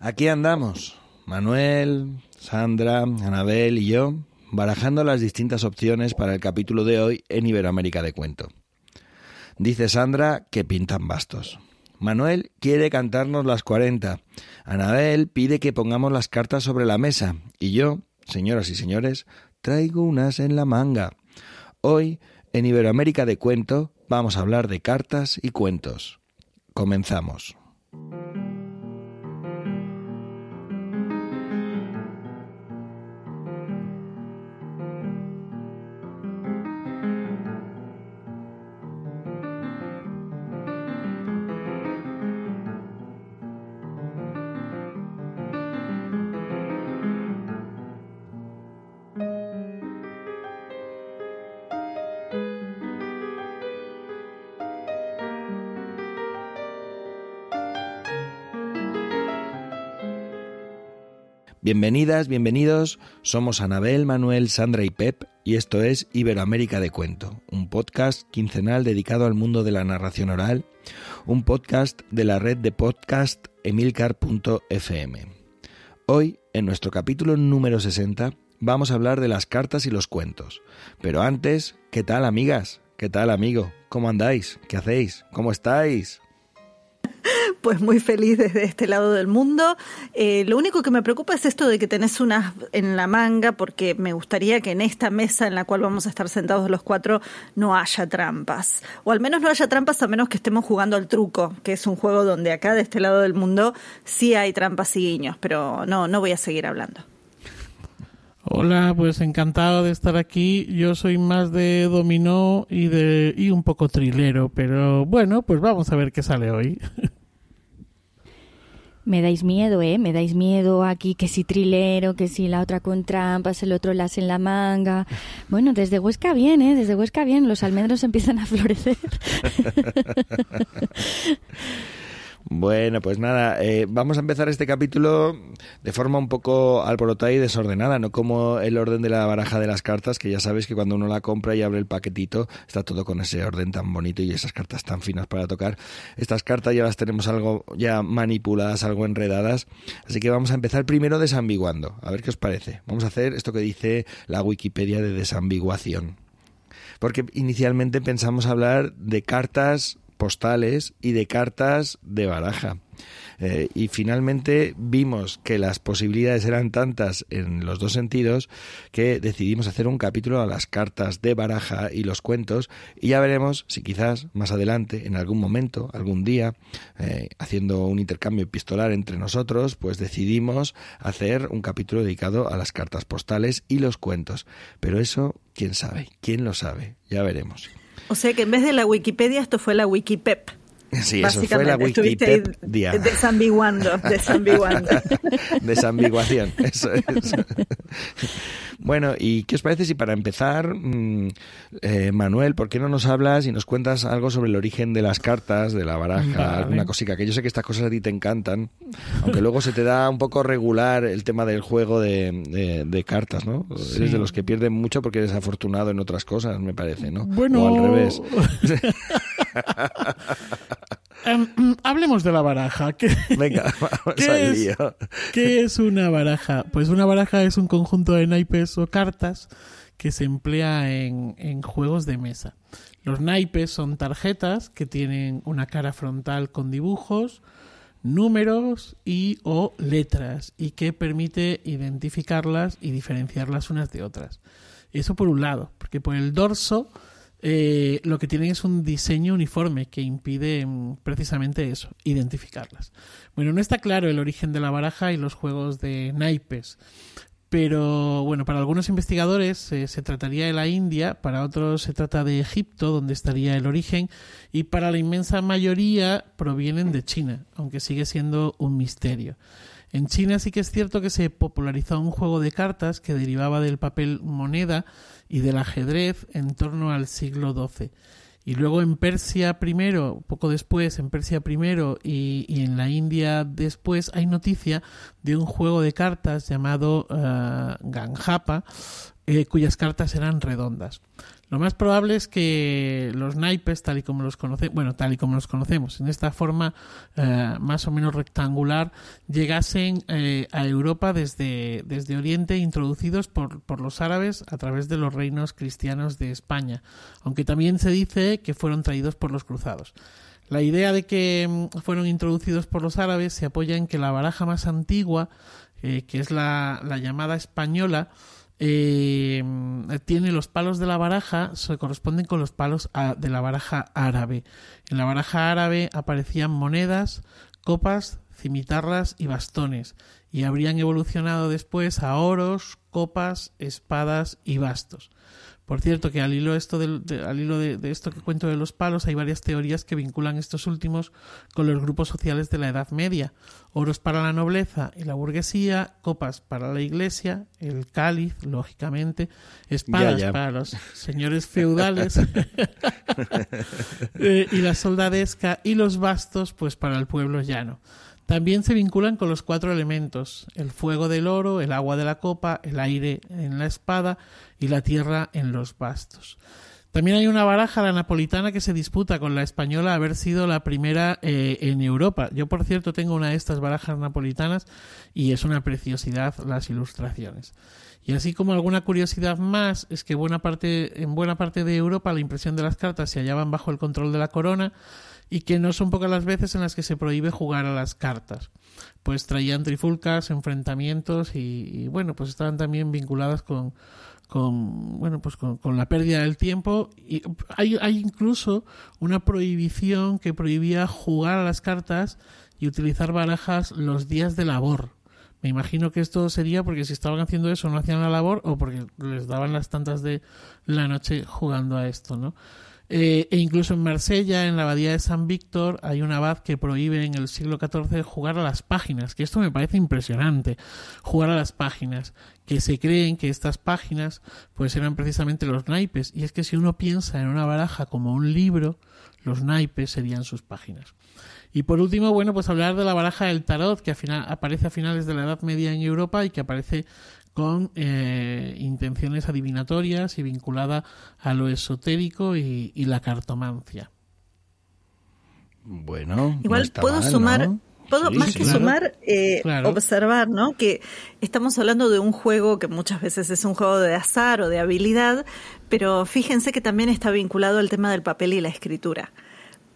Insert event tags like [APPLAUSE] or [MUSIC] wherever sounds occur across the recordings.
Aquí andamos, Manuel, Sandra, Anabel y yo, barajando las distintas opciones para el capítulo de hoy en Iberoamérica de Cuento. Dice Sandra que pintan bastos. Manuel quiere cantarnos las 40. Anabel pide que pongamos las cartas sobre la mesa. Y yo, señoras y señores, traigo unas en la manga. Hoy, en Iberoamérica de Cuento, vamos a hablar de cartas y cuentos. Comenzamos. Bienvenidas, bienvenidos. Somos Anabel, Manuel, Sandra y Pep y esto es Iberoamérica de Cuento, un podcast quincenal dedicado al mundo de la narración oral, un podcast de la red de podcast emilcar.fm. Hoy, en nuestro capítulo número 60, vamos a hablar de las cartas y los cuentos. Pero antes, ¿qué tal amigas? ¿Qué tal amigo? ¿Cómo andáis? ¿Qué hacéis? ¿Cómo estáis? Pues muy feliz desde este lado del mundo. Eh, lo único que me preocupa es esto de que tenés unas en la manga, porque me gustaría que en esta mesa en la cual vamos a estar sentados los cuatro no haya trampas. O al menos no haya trampas a menos que estemos jugando al truco, que es un juego donde acá de este lado del mundo sí hay trampas y guiños, pero no, no voy a seguir hablando. Hola, pues encantado de estar aquí. Yo soy más de dominó y de y un poco trilero, pero bueno, pues vamos a ver qué sale hoy. [LAUGHS] Me dais miedo, ¿eh? Me dais miedo aquí, que si trilero, que si la otra con trampas, el otro las en la manga. [LAUGHS] Bueno, desde Huesca bien, ¿eh? Desde Huesca bien, los almendros empiezan a florecer. [LAUGHS] Bueno, pues nada, eh, vamos a empezar este capítulo de forma un poco alborotada y desordenada, no como el orden de la baraja de las cartas, que ya sabéis que cuando uno la compra y abre el paquetito está todo con ese orden tan bonito y esas cartas tan finas para tocar. Estas cartas ya las tenemos algo ya manipuladas, algo enredadas, así que vamos a empezar primero desambiguando, a ver qué os parece. Vamos a hacer esto que dice la Wikipedia de desambiguación. Porque inicialmente pensamos hablar de cartas postales y de cartas de baraja. Eh, y finalmente vimos que las posibilidades eran tantas en los dos sentidos que decidimos hacer un capítulo a las cartas de baraja y los cuentos y ya veremos si quizás más adelante, en algún momento, algún día, eh, haciendo un intercambio epistolar entre nosotros, pues decidimos hacer un capítulo dedicado a las cartas postales y los cuentos. Pero eso, ¿quién sabe? ¿Quién lo sabe? Ya veremos. O sea que en vez de la Wikipedia, esto fue la Wikipep. Sí, eso fue la Wikipedia. Desambiguando, desambiguando. [LAUGHS] Desambiguación, eso es. Bueno, ¿y qué os parece si para empezar, mm, eh, Manuel, ¿por qué no nos hablas y nos cuentas algo sobre el origen de las cartas, de la baraja, alguna cosica? Que yo sé que estas cosas a ti te encantan, aunque luego se te da un poco regular el tema del juego de, cartas, ¿no? Eres de los que pierden mucho porque eres afortunado en otras cosas, me parece, ¿no? Bueno... O al revés. [LAUGHS] Um, hablemos de la baraja. ¿Qué, Venga, [LAUGHS] vamos ¿qué es, ¿Qué es una baraja? Pues una baraja es un conjunto de naipes o cartas que se emplea en, en juegos de mesa. Los naipes son tarjetas que tienen una cara frontal con dibujos, números y o letras y que permite identificarlas y diferenciarlas unas de otras. Eso por un lado, porque por el dorso eh, lo que tienen es un diseño uniforme que impide mm, precisamente eso, identificarlas. Bueno, no está claro el origen de la baraja y los juegos de naipes, pero bueno, para algunos investigadores eh, se trataría de la India, para otros se trata de Egipto, donde estaría el origen, y para la inmensa mayoría provienen de China, aunque sigue siendo un misterio. En China sí que es cierto que se popularizó un juego de cartas que derivaba del papel moneda y del ajedrez en torno al siglo XII. Y luego en Persia primero, poco después, en Persia primero y, en la India después, hay noticia de un juego de cartas llamado uh, Ganjapa, eh, cuyas cartas eran redondas. Lo más probable es que los naipes, tal y como los conocemos, bueno, tal y como los conocemos, en esta forma eh, más o menos rectangular, llegasen eh, a Europa desde, desde Oriente, introducidos por, por los árabes a través de los reinos cristianos de España, aunque también se dice que fueron traídos por los cruzados. La idea de que mm, fueron introducidos por los árabes se apoya en que la baraja más antigua, eh, que es la, la llamada española, eh, tiene los palos de la baraja, se corresponden con los palos de la baraja árabe. En la baraja árabe aparecían monedas, copas, cimitarras y bastones, y habrían evolucionado después a oros, copas, espadas y bastos. Por cierto, que al hilo, esto de, al hilo de, esto que cuento de los palos, hay varias teorías que vinculan estos últimos con los grupos sociales de la Edad Media. Oros para la nobleza y la burguesía, copas para la iglesia, el cáliz, lógicamente, espadas para los señores feudales [LAUGHS] [LAUGHS] eh, y la soldadesca y los bastos, pues para el pueblo llano. También se vinculan con los cuatro elementos, el fuego del oro, el agua de la copa, el aire en la espada y la tierra en los bastos. También hay una baraja, la napolitana, que se disputa con la española haber sido la primera eh, en Europa. Yo, por cierto, tengo una de estas barajas napolitanas y es una preciosidad las ilustraciones. Y así como alguna curiosidad más es que buena parte, en buena parte de Europa la impresión de las cartas se hallaban bajo el control de la corona, y que no son pocas las veces en las que se prohíbe jugar a las cartas. Pues traían trifulcas, enfrentamientos y, bueno, pues estaban también vinculadas con, con bueno pues con, la pérdida del tiempo. Y hay, hay incluso una prohibición que prohibía jugar a las cartas y utilizar barajas los días de labor. Me imagino que esto sería porque si estaban haciendo eso no hacían la labor o porque les daban las tantas de la noche jugando a esto no eh, e incluso en Marsella, en la abadía de San Víctor, hay un abad que prohíbe en el siglo XIV jugar a las páginas, que esto me parece impresionante, jugar a las páginas, que se creen que estas páginas pues eran precisamente los naipes, y es que si uno piensa en una baraja como un libro, los naipes serían sus páginas. Y por último, bueno, pues hablar de la baraja del tarot, que aparece a finales de la Edad Media en Europa y que aparece con eh, intenciones adivinatorias y vinculada a lo esotérico y, la cartomancia. Bueno, igual puedo sumar. Puedo, más que sumar, eh, observar, ¿no? Que estamos hablando de un juego que muchas veces es un juego de azar o de habilidad, pero fíjense que también está vinculado al tema del papel y la escritura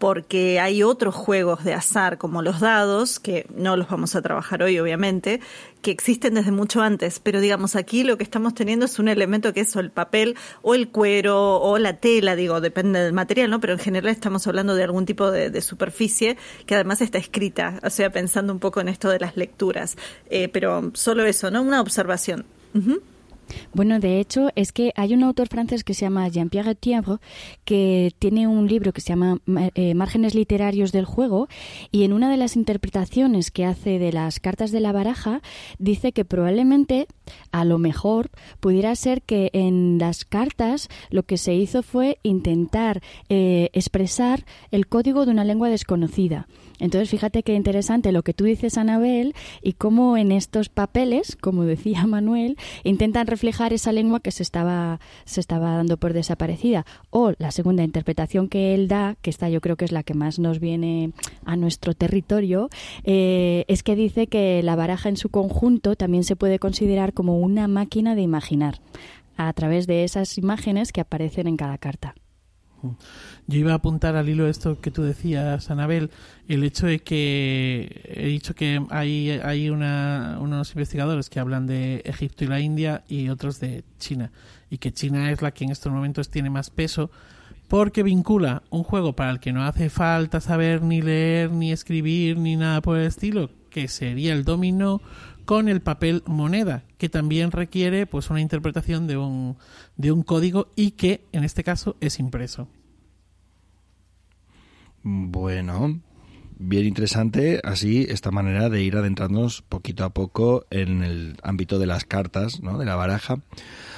porque hay otros juegos de azar como los dados, que no los vamos a trabajar hoy obviamente, que existen desde mucho antes, pero digamos aquí lo que estamos teniendo es un elemento que es el papel o el cuero o la tela, digo, depende del material, ¿no? Pero en general estamos hablando de algún tipo de, superficie que además está escrita, o sea, pensando un poco en esto de las lecturas, eh, pero solo eso, ¿no? Una observación. Bueno, de hecho, es que hay un autor francés que se llama Jean-Pierre Thièvre que tiene un libro que se llama eh, Márgenes literarios del juego y en una de las interpretaciones que hace de las cartas de la baraja dice que probablemente a lo mejor pudiera ser que en las cartas lo que se hizo fue intentar eh, expresar el código de una lengua desconocida. Entonces, fíjate qué interesante lo que tú dices, Anabel, y cómo en estos papeles, como decía [LAUGHS] Manuel, intentan reflejar esa lengua que se estaba, se estaba dando por desaparecida. O la segunda interpretación que él da, que esta yo creo que es la que más nos viene a nuestro territorio, eh, es que dice que la baraja en su conjunto también se puede considerar como una máquina de imaginar a través de esas imágenes que aparecen en cada carta. Yo iba a apuntar al hilo esto que tú decías, Anabel, el hecho de que he dicho que hay, hay una, unos investigadores que hablan de Egipto y la India y otros de China, y que China es la que en estos momentos tiene más peso porque vincula un juego para el que no hace falta saber ni leer, ni escribir, ni nada por el estilo, que sería el dominó, con el papel moneda, que también requiere pues una interpretación de un, de un código y que en este caso es impreso. Bueno, bien interesante así esta manera de ir adentrándonos poquito a poco en el ámbito de las cartas, ¿no? de la baraja.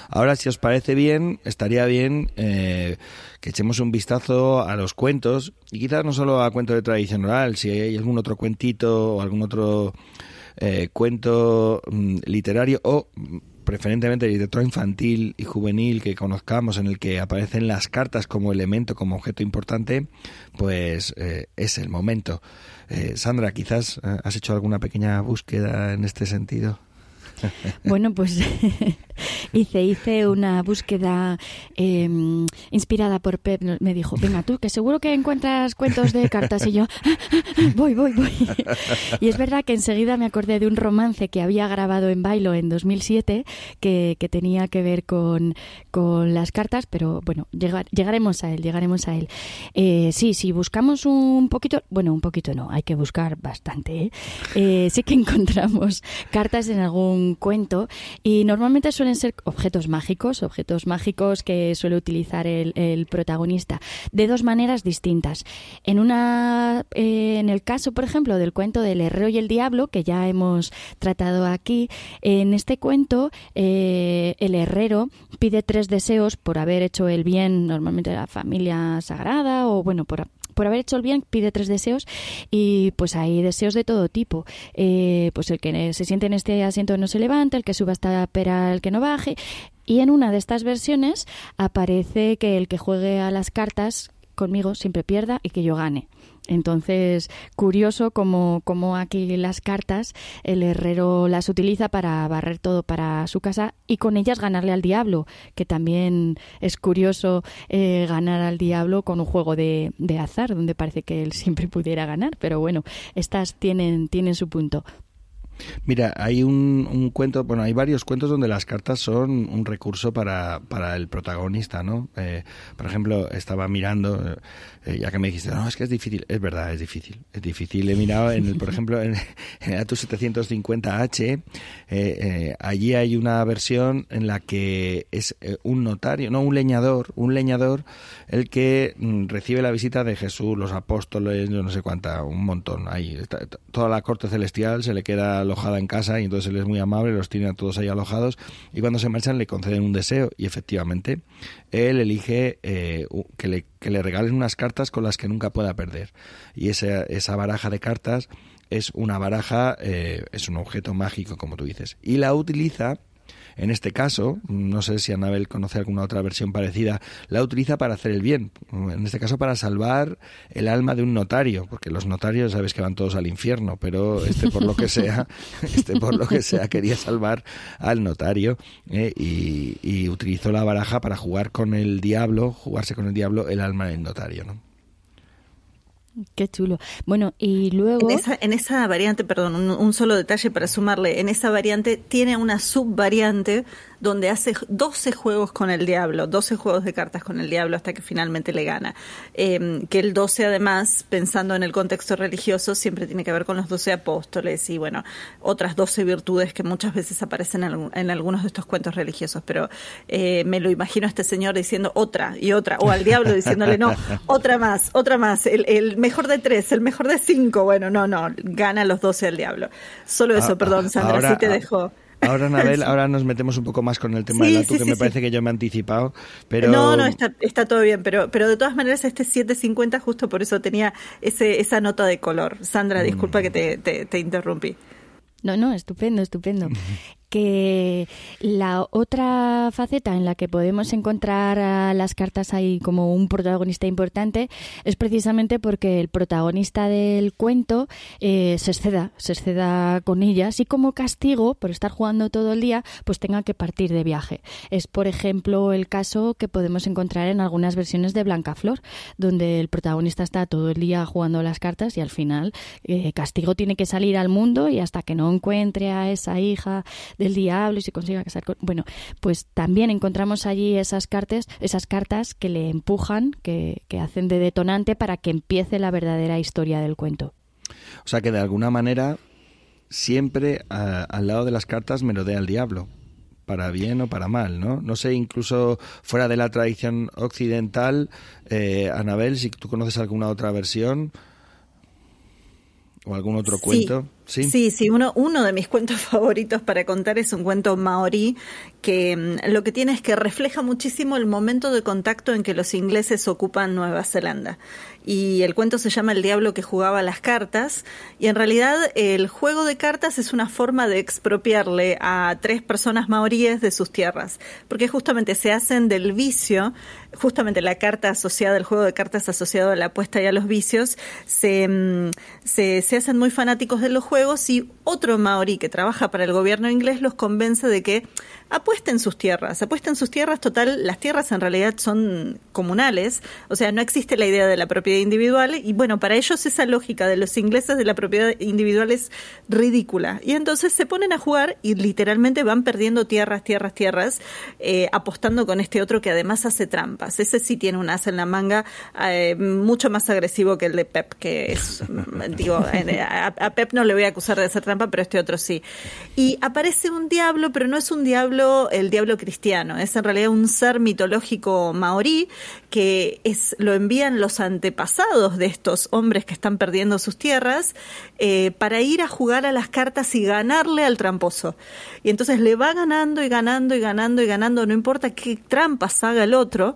Ahora, si os parece bien, estaría bien eh, que echemos un vistazo a los cuentos y quizás no solo a cuentos de tradición oral, si hay algún otro cuentito o algún otro eh, cuento mm, literario o preferentemente literatura infantil y juvenil que conozcamos, en el que aparecen las cartas como elemento, como objeto importante, pues eh, es el momento. Eh, Sandra, quizás eh, has hecho alguna pequeña búsqueda en este sentido. [LAUGHS] Bueno, pues [LAUGHS] hice, hice una búsqueda em, inspirada por Pep. Me dijo, venga tú, que seguro que encuentras cuentos de cartas. Y yo, [LAUGHS] voy, voy, voy. Y es verdad que enseguida me acordé de un romance que había grabado en Bailo en 2007 que, que tenía que ver con, con las cartas, pero bueno, llegaremos a él, llegaremos a él. Eh, sí, si buscamos un poquito, bueno, un poquito no, hay que buscar bastante. ¿eh? Eh, sí que encontramos cartas en algún cuento y normalmente suelen ser objetos mágicos, objetos mágicos que suele utilizar el, protagonista de dos maneras distintas. En una, en el caso, por ejemplo, del cuento del herrero y el diablo que ya hemos tratado aquí, en este cuento el herrero pide tres deseos por haber hecho el bien, normalmente la familia sagrada, o bueno, por, por haber hecho el bien pide tres deseos y pues hay deseos de todo tipo. Eh, pues el que se siente en este asiento no se levanta, el que suba hasta pera el que no baje. Y en una de estas versiones aparece que el que juegue a las cartas conmigo siempre pierda y que yo gane. Entonces, curioso como, como aquí las cartas, el herrero las utiliza para barrer todo para su casa y con ellas ganarle al diablo, que también es curioso eh, ganar al diablo con un juego de, de azar, donde parece que él siempre pudiera ganar, pero bueno, estas tienen, tienen su punto. Mira, hay un, un, cuento, bueno, hay varios cuentos donde las cartas son un recurso para, para el protagonista, ¿no? Eh, por ejemplo, estaba mirando, eh, ya que me dijiste, no, es que es difícil, es verdad, es difícil, es difícil. He mirado, en el, por ejemplo, [LAUGHS] en, el Atus 750H, eh, allí hay una versión en la que es un notario, no, un leñador, un leñador el que mm, recibe la visita de Jesús, los apóstoles, yo no sé cuánta, un montón. Ahí, toda la corte celestial se le queda alojada en casa y entonces él es muy amable, los tiene a todos ahí alojados y cuando se marchan le conceden un deseo y efectivamente él elige eh, que, le, que le regalen unas cartas con las que nunca pueda perder. Y esa, esa baraja de cartas es una baraja, eh, es un objeto mágico como tú dices. Y la utiliza en este caso, no sé si Anabel conoce alguna otra versión parecida, la utiliza para hacer el bien. En este caso para salvar el alma de un notario, porque los notarios sabes que van todos al infierno, pero este por lo que sea, [LAUGHS] este por lo que sea quería salvar al notario eh, y, y utilizó la baraja para jugar con el diablo, jugarse con el diablo el alma del notario, ¿no? Qué chulo. Bueno, y luego... En esa, en esa variante, perdón, un, solo detalle para sumarle, en esa variante tiene una subvariante donde hace 12 juegos con el diablo, 12 juegos de cartas con el diablo hasta que finalmente le gana. Eh, que el 12 además, pensando en el contexto religioso, siempre tiene que ver con los 12 apóstoles y bueno, otras 12 virtudes que muchas veces aparecen en, algunos de estos cuentos religiosos, pero eh, me lo imagino a este señor diciendo otra y otra, o al diablo diciéndole no, otra más, otra más, el mejor de tres, el mejor de cinco, bueno, no, no, gana los 12 el diablo. Solo eso, ah, perdón, Sandra, ahora, sí te dejo. Ahora, Anabel, [LAUGHS] ahora nos metemos un poco más con el tema de del Atu, que me parece que yo me he anticipado. Pero... No, no, está, está todo bien, pero, pero de todas maneras este 750 justo por eso tenía ese, esa nota de color. Sandra, disculpa mm. que te, te, te interrumpí. No, no, estupendo, estupendo [LAUGHS] que la otra faceta en la que podemos encontrar las cartas ahí como un protagonista importante es precisamente porque el protagonista del cuento eh, se exceda, se exceda con ellas y como castigo por estar jugando todo el día, pues tenga que partir de viaje. Es, por ejemplo, el caso que podemos encontrar en algunas versiones de Blanca Flor, donde el protagonista está todo el día jugando las cartas y al final eh, castigo tiene que salir al mundo y hasta que no encuentre a esa hija de el diablo y se consiga casar con... Bueno, pues también encontramos allí esas cartas, esas cartas que le empujan, que, que hacen de detonante para que empiece la verdadera historia del cuento. O sea que de alguna manera siempre a, al lado de las cartas me merodea el diablo para bien o para mal, ¿no? No sé, incluso fuera de la tradición occidental, eh, Anabel, si tú conoces alguna otra versión o algún otro sí. cuento. Sí, sí, uno, uno de mis [LAUGHS] cuentos favoritos para contar es un cuento maorí que mm, lo que tiene es que refleja muchísimo el momento de contacto en que los ingleses ocupan Nueva Zelanda. Y el cuento se llama El diablo que jugaba las cartas. Y en realidad el juego de cartas es una forma de expropiarle a tres personas maoríes de sus tierras. Porque justamente se hacen del vicio, justamente la carta asociada, el juego de cartas asociado a la apuesta y a los vicios, se, mm, se hacen muy fanáticos de los juegos y otro maorí que trabaja para el gobierno inglés los convence de que apuesten sus tierras, apuesten sus tierras, total, las tierras en realidad son comunales, o sea, no existe la idea de la propiedad individual y bueno, para ellos esa lógica de los ingleses de la propiedad individual es ridícula y entonces se ponen a jugar y literalmente van perdiendo tierras, tierras, tierras, eh, apostando con este otro que además hace trampas. Ese sí tiene un as en la manga eh, mucho más agresivo que el de Pep, que es, [LAUGHS] digo, a, a Pep no le voy a acusar de hacer trampa, pero este otro sí. Y aparece un diablo, pero no es un diablo, el diablo cristiano, es en realidad un ser mitológico maorí que es, lo envían los antepasados de estos hombres que están perdiendo sus tierras eh, para ir a jugar a las cartas y ganarle al tramposo. Y entonces le va ganando y ganando y ganando y ganando, no importa qué trampas haga el otro,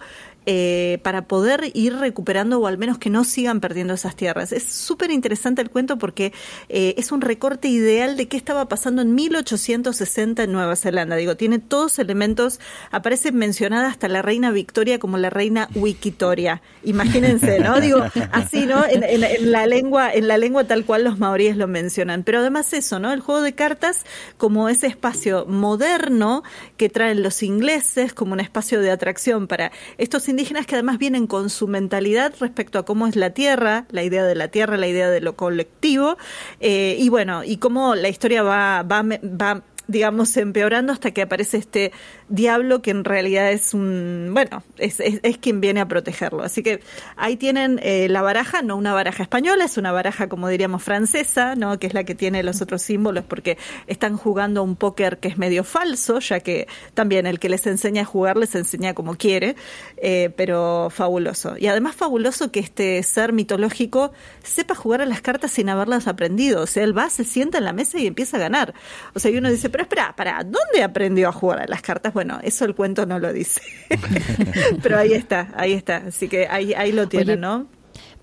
eh, para poder ir recuperando o al menos que no sigan perdiendo esas tierras. Es súper interesante el cuento porque eh, es un recorte ideal de qué estaba pasando en 1860 en Nueva Zelanda. Digo, tiene todos elementos, aparece mencionada hasta la reina Victoria como la reina Wikitoria. Imagínense, ¿no? [LAUGHS] Digo, así, ¿no? En, la lengua, en la lengua tal cual los maoríes lo mencionan. Pero además eso, ¿no? El juego de cartas como ese espacio moderno que traen los ingleses como un espacio de atracción para estos indígenas que además vienen con su mentalidad respecto a cómo es la tierra, la idea de la tierra, la idea de lo colectivo, eh, y bueno, y cómo la historia va, va, va digamos, empeorando hasta que aparece este diablo que en realidad es un, bueno, es, quien viene a protegerlo. Así que ahí tienen eh, la baraja, no una baraja española, es una baraja como diríamos francesa, ¿no? Que es la que tiene los otros símbolos porque están jugando un póker que es medio falso, ya que también el que les enseña a jugar les enseña como quiere, eh, pero fabuloso. Y además fabuloso que este ser mitológico sepa jugar a las cartas sin haberlas aprendido. O sea, él va, se sienta en la mesa y empieza a ganar. O sea, y uno dice, pero espera, ¿para dónde aprendió a jugar a las cartas? Bueno, eso el cuento no lo dice. [LAUGHS] pero ahí está, ahí está. Así que ahí, ahí lo tienen, ¿no?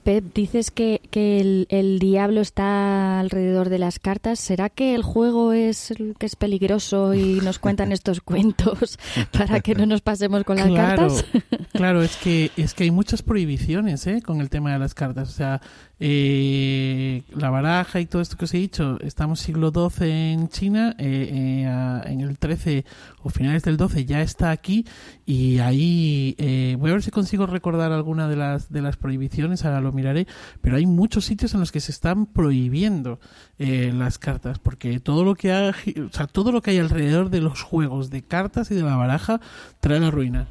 Pep, dices que, que el, diablo está alrededor de las cartas. ¿Será que el juego es que es peligroso y nos cuentan estos [LAUGHS] cuentos para que no nos pasemos con las cartas? claro, es que [LAUGHS] es que hay muchas prohibiciones ¿eh? con el tema de las cartas. O sea, eh, la baraja y todo esto que os he dicho, estamos siglo XII en China, eh, eh, en el 13 o finales del 12 ya está aquí y ahí eh, voy a ver si consigo recordar alguna de las de las prohibiciones, ahora lo miraré, pero hay muchos sitios en los que se están prohibiendo las cartas porque todo lo que hay, o sea, todo lo que hay alrededor de los juegos de cartas y de la baraja trae la ruina.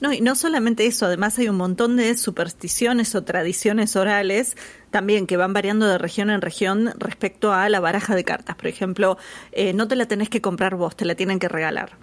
No, y no solamente eso, además hay un montón de supersticiones o tradiciones orales también que van variando de región en región respecto a la baraja de cartas. Por ejemplo, eh, no te la tenés que comprar vos, te la tienen que regalar.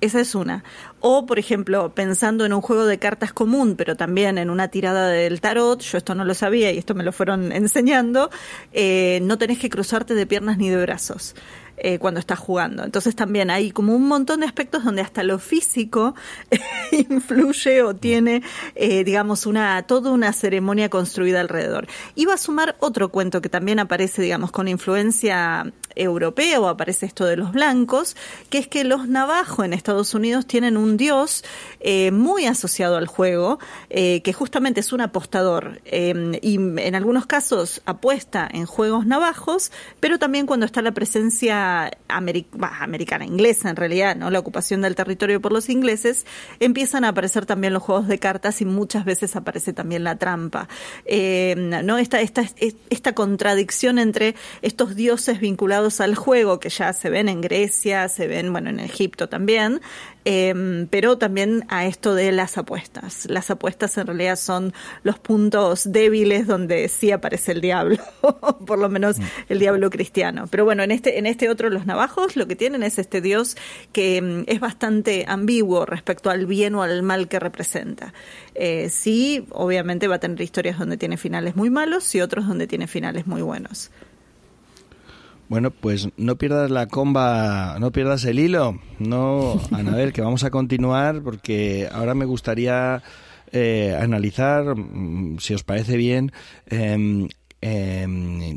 Esa es una. O, por ejemplo, pensando en un juego de cartas común, pero también en una tirada del tarot, yo esto no lo sabía y esto me lo fueron [LAUGHS] enseñando, eh, no tenés que cruzarte de piernas ni de brazos. Eh, cuando estás jugando. Entonces también hay como un montón de aspectos donde hasta lo físico [LAUGHS] influye o tiene, eh, digamos, una toda una ceremonia construida alrededor. Iba a sumar otro cuento que también aparece, digamos, con influencia europea o aparece esto de los blancos, que es que los navajos en Estados Unidos tienen un dios eh, muy asociado al juego, que justamente es un apostador y en algunos casos apuesta en juegos navajos, pero también cuando está la presencia americana, inglesa en realidad, ¿no? La ocupación del territorio por los ingleses, empiezan a aparecer también los juegos de cartas y muchas veces aparece también la trampa. Eh, ¿no? Esta, esta, esta contradicción entre estos dioses vinculados al juego, que ya se ven en Grecia, se ven, bueno, en Egipto también, eh, pero también a esto de las apuestas. Las apuestas en realidad son los puntos débiles donde sí aparece el diablo, [LAUGHS] por lo menos el diablo cristiano. Pero bueno, en este, en este otro, los navajos, lo que tienen es este dios que mm, es bastante ambiguo respecto al bien o al mal que representa. Eh, sí, obviamente va a tener historias donde tiene finales muy malos y otros donde tiene finales muy buenos. Bueno, pues no pierdas la comba, no pierdas el hilo, no, Anabel, que vamos a continuar porque ahora me gustaría eh, analizar, mm, si os parece bien, eh,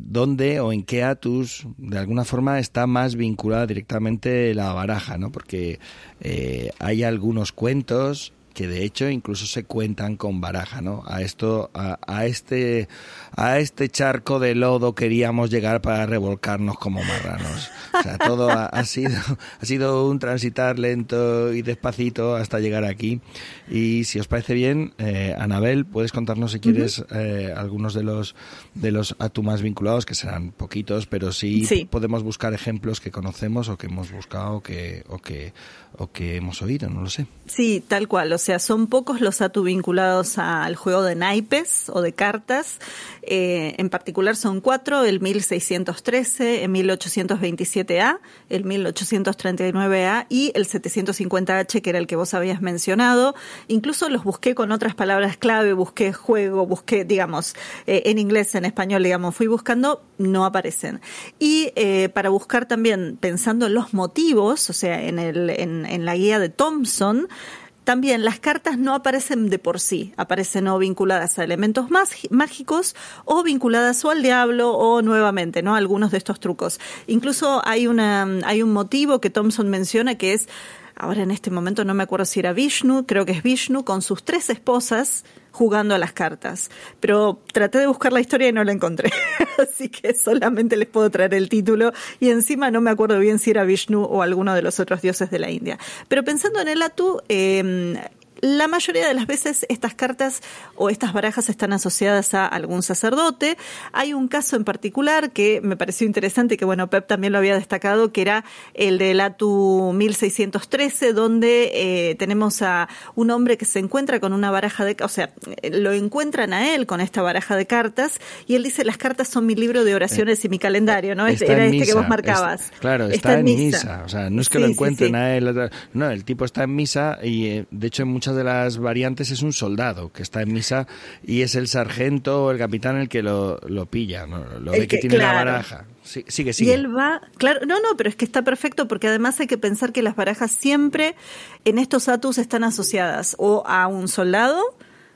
dónde o en qué atus de alguna forma está más vinculada directamente la baraja, ¿no? Porque eh, hay algunos cuentos que de hecho incluso se cuentan con baraja, ¿no? A esto, a, este, a este charco de lodo queríamos llegar para revolcarnos como marranos. O sea, todo ha, sido, ha sido un transitar lento y despacito hasta llegar aquí. Y si os parece bien, eh, Anabel, puedes contarnos si quieres eh, algunos de los de los atu más vinculados, que serán poquitos, pero sí, podemos buscar ejemplos que conocemos o que hemos buscado que, o que o que hemos oído, no lo sé. Sí, tal cual. O sea, son pocos los atu vinculados al juego de naipes o de cartas. Eh, en particular son cuatro, el 1613, el 1827A, el 1839A y el 750H, que era el que vos habías mencionado. Incluso los busqué con otras palabras clave, busqué juego, busqué, digamos, eh, en inglés, en español, digamos, fui buscando, no aparecen. Y eh, para buscar también, pensando en los motivos, o sea, en, el, en, en la guía de Thompson, también las cartas no aparecen de por sí, aparecen o vinculadas a elementos mágicos o vinculadas o al diablo o nuevamente, ¿no? Algunos de estos trucos. Incluso hay una hay un motivo que Thompson menciona que es ahora en este momento no me acuerdo si era Vishnu, creo que es Vishnu, con sus tres esposas jugando a las cartas. Pero traté de buscar la historia y no la encontré. [LAUGHS] Así que solamente les puedo traer el título y encima no me acuerdo bien si era Vishnu o alguno de los otros dioses de la India. Pero pensando en el Atu, eh, la mayoría de las veces estas cartas o estas barajas están asociadas a algún sacerdote. Hay un caso en particular que me pareció interesante y que bueno, Pep también lo había destacado, que era el del Atu 1613, donde eh, tenemos a un hombre que se encuentra con una baraja de, o sea, lo encuentran a él con esta baraja de cartas y él dice las cartas son mi libro de oraciones y mi calendario, ¿no? era este que vos marcabas. claro, está, en misa. O sea, no es que lo encuentren a él, no, el tipo está en misa y eh, de hecho en muchas de las variantes es un soldado que está en misa y es el sargento o el capitán el que lo, lo pilla, lo ve que, tiene la baraja. Sí, sigue, sigue. Y él va, claro, no, no, pero es que está perfecto porque además hay que pensar que las barajas siempre en estos atus están asociadas o a un soldado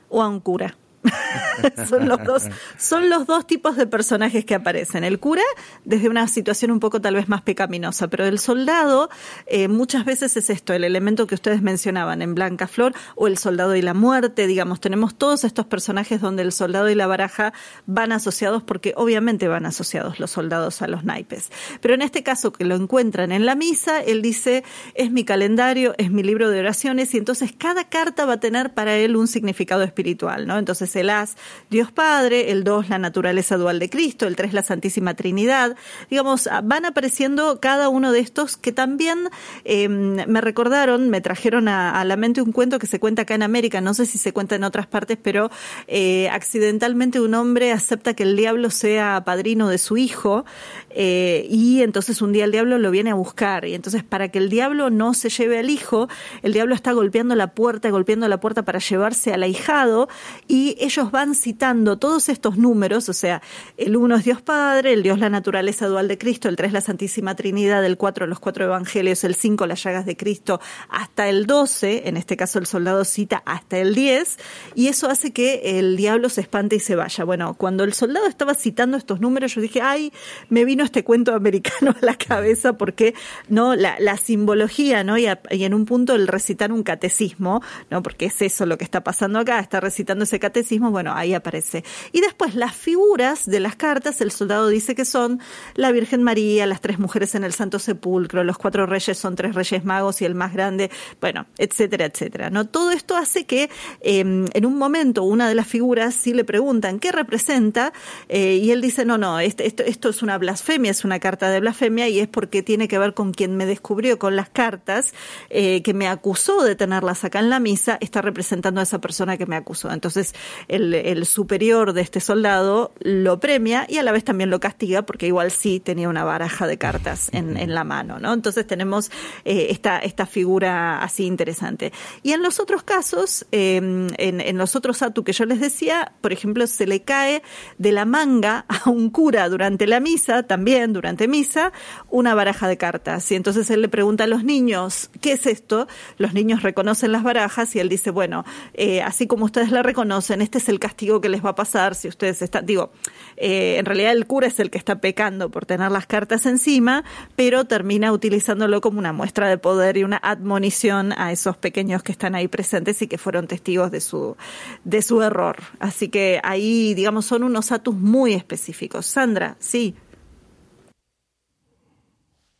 o a un cura. [LAUGHS] son los dos son los dos tipos de personajes que aparecen. El cura desde una situación un poco tal vez más pecaminosa pero el soldado eh, muchas veces es esto el elemento que ustedes mencionaban en Blanca Flor o el soldado y la muerte digamos tenemos todos estos personajes donde el soldado y la baraja van asociados porque obviamente van asociados los soldados a los naipes. Pero en este caso que lo encuentran en la misa él dice es mi calendario es mi libro de oraciones y entonces cada carta va a tener para él un significado espiritual no entonces el as, Dios Padre, el 2, la naturaleza dual de Cristo, el 3, la Santísima Trinidad. Digamos, ah, van apareciendo cada uno de estos que también em, me recordaron, me trajeron a, la mente un cuento que se cuenta acá en América, no sé si se cuenta en otras partes, pero eh, accidentalmente un hombre acepta que el diablo sea padrino de su hijo eh, y entonces un día el diablo lo viene a buscar y entonces para que el diablo no se lleve al hijo, el diablo está golpeando la puerta, golpeando la puerta para llevarse al ahijado y ellos van citando todos estos números, o sea, el uno es Dios Padre, el Dios la naturaleza dual de Cristo, el tres la Santísima Trinidad, el cuatro los cuatro evangelios, el cinco las llagas de Cristo, hasta el doce, en este caso el soldado cita hasta el diez, y eso hace que el diablo se espante y se vaya. Bueno, cuando el soldado estaba citando estos números, yo dije, ay, me vino este cuento americano a la cabeza porque, ¿no? La, simbología, ¿no? Y, y en un punto el recitar un catecismo, ¿no? Porque es eso lo que está pasando acá, está recitando ese catecismo, bueno, ahí aparece. Y después las figuras de las cartas, el soldado dice que son la Virgen María, las tres mujeres en el Santo Sepulcro, los cuatro reyes son tres reyes magos y el más grande, bueno, etcétera, etcétera. ¿no? Todo esto hace que em, en un momento una de las figuras sí le preguntan qué representa eh, y él dice, no, no, esto, esto, es una blasfemia, es una carta de blasfemia y es porque tiene que ver con quien me descubrió con las cartas, eh, que me acusó de tenerlas acá en la misa, está representando a esa persona que me acusó. Entonces, el, superior de este soldado lo premia y a la vez también lo castiga porque igual sí tenía una baraja de cartas en, en la mano, ¿no? Entonces tenemos eh, esta, esta figura así interesante. Y en los otros casos, em, en, en los otros atu que yo les decía, por ejemplo, se le cae de la manga a un cura durante la misa, también durante misa, una baraja de cartas. Y entonces él le pregunta a los niños, ¿qué es esto? Los niños reconocen las barajas y él dice, bueno, eh, así como ustedes la reconocen, este es el castigo que les va a pasar si ustedes están, digo, eh, en realidad el cura es el que está pecando por tener las cartas encima, pero termina utilizándolo como una muestra de poder y una admonición a esos pequeños que están ahí presentes y que fueron testigos de su, de su error. Así que ahí, digamos, son unos atus muy específicos. Sandra, sí.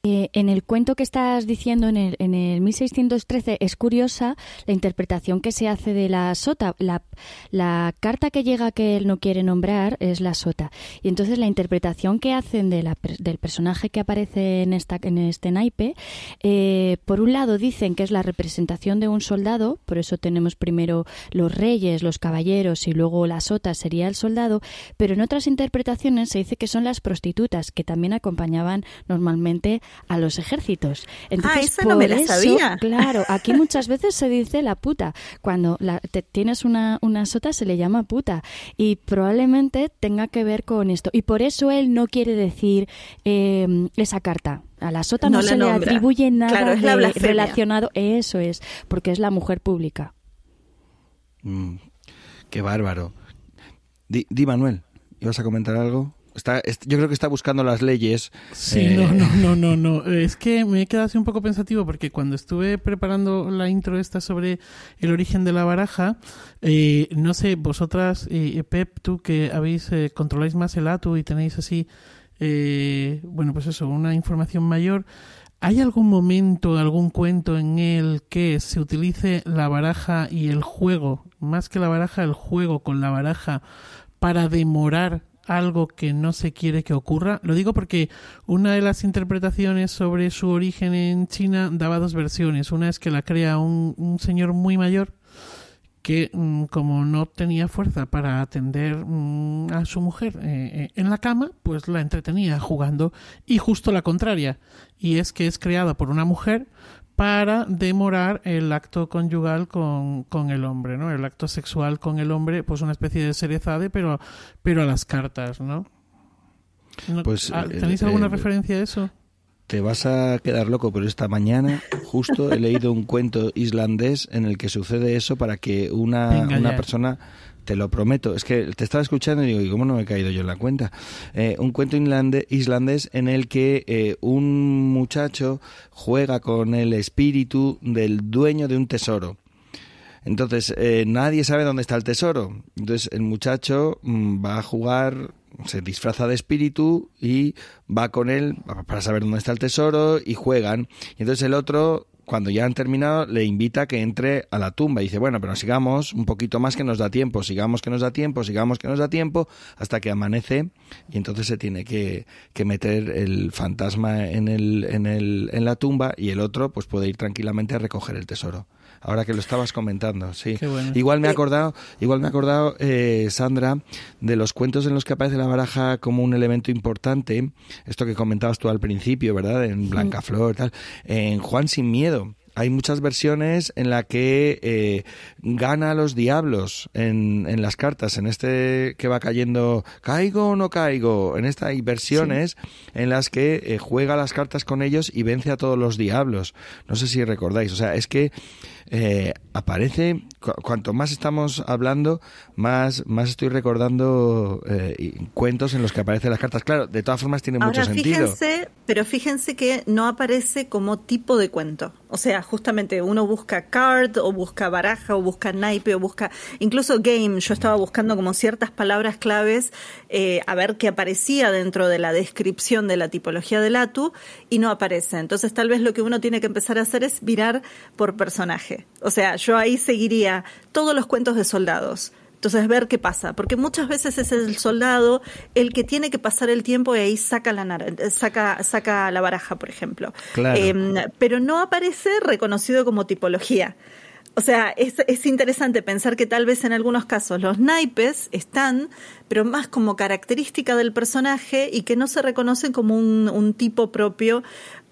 Eh, en el cuento que estás diciendo, en el, en el 1613, es curiosa la interpretación que se hace de la sota. La, carta que llega que él no quiere nombrar es la sota. Y entonces la interpretación que hacen de la, del personaje que aparece en, esta, en este naipe, eh, por un lado dicen que es la representación de un soldado, por eso tenemos primero los reyes, los caballeros y luego la sota sería el soldado, pero en otras interpretaciones se dice que son las prostitutas que también acompañaban normalmente a los ejércitos. Ah, Entonces, ah, no me la sabía. Claro, aquí [LAUGHS] muchas veces se dice la puta. Cuando la, tienes una, una sota se le llama puta. Y probablemente tenga que ver con esto. Y por eso él no quiere decir eh, esa carta. A la sota no, se le atribuye nada relacionado. Eso es, porque es la mujer pública. Mm, qué bárbaro. Di, di Manuel, ¿ibas a comentar algo? Está, yo creo que está buscando las leyes. Sí, eh, no, no, no, no, no. [LAUGHS] Es que me he quedado así un poco pensativo porque cuando estuve preparando la intro esta sobre el origen de la baraja, eh, no sé, vosotras, eh, Pep, tú que habéis, controláis más el ATU y tenéis así, bueno, pues eso, una información mayor. ¿Hay algún momento, algún cuento en el que se utilice la baraja y el juego, más que la baraja, el juego con la baraja, para demorar algo que no se quiere que ocurra. Lo digo porque una de las interpretaciones sobre su origen en China daba dos versiones. Una es que la crea un, señor muy mayor que mm, como no tenía fuerza para atender mm, a su mujer eh, eh, en la cama, pues la entretenía jugando y justo la contraria. Y es que es creada por una mujer para demorar el acto conyugal con, con, el hombre, ¿no? El acto sexual con el hombre, pues una especie de serezade, pero, pero a las cartas, ¿no? pues, ah, ¿Tenéis eh, alguna eh, referencia a eso? Te vas a quedar loco, pero esta mañana justo he leído un cuento islandés en el que sucede eso para que una, una persona te lo prometo. Es que te estaba escuchando y digo, ¿y cómo no me he caído yo en la cuenta? Eh, un cuento islandés en el que eh, un muchacho juega con el espíritu del dueño de un tesoro. Entonces, eh, nadie sabe dónde está el tesoro. Entonces, el muchacho mm, va a jugar, se disfraza de espíritu y va con él para saber dónde está el tesoro y juegan. Y entonces el otro cuando ya han terminado, le invita a que entre a la tumba. Y dice, bueno, pero sigamos un poquito más que nos da tiempo, sigamos que nos da tiempo, sigamos que nos da tiempo, hasta que amanece y entonces se tiene que, que meter el fantasma en, el, en, el, en la tumba y el otro pues puede ir tranquilamente a recoger el tesoro ahora que lo estabas comentando, sí. Igual me he acordado, igual me he acordado, eh, Sandra, de los cuentos en los que aparece la baraja como un elemento importante, esto que comentabas tú al principio, ¿verdad? En Blancaflor, tal, en Juan sin miedo hay muchas versiones en la que eh, gana a los diablos en, en, las cartas. En este que va cayendo, caigo o no caigo. En esta hay versiones en las que eh, juega las cartas con ellos y vence a todos los diablos. No sé si recordáis. O sea, es que eh, aparece, cuanto más estamos hablando, más, más estoy recordando eh, cuentos en los que aparecen las cartas. Claro, de todas formas tiene mucho sentido. Fíjense, pero fíjense que no aparece como tipo de cuento. O sea, justamente uno busca card o busca baraja o busca naipe o busca incluso game. Yo estaba buscando como ciertas palabras claves eh, a ver qué aparecía dentro de la descripción de la tipología del ATU y no aparece. Entonces tal vez lo que uno tiene que empezar a hacer es mirar por personaje. O sea, yo ahí seguiría todos los cuentos de soldados. Entonces, ver qué pasa, porque muchas veces es el soldado el que tiene que pasar el tiempo y ahí saca la, saca, saca la baraja, por ejemplo. Em, pero no aparece reconocido como tipología. O sea, es, es, interesante pensar que tal vez en algunos casos los naipes están, pero más como característica del personaje y que no se reconocen como un, un tipo propio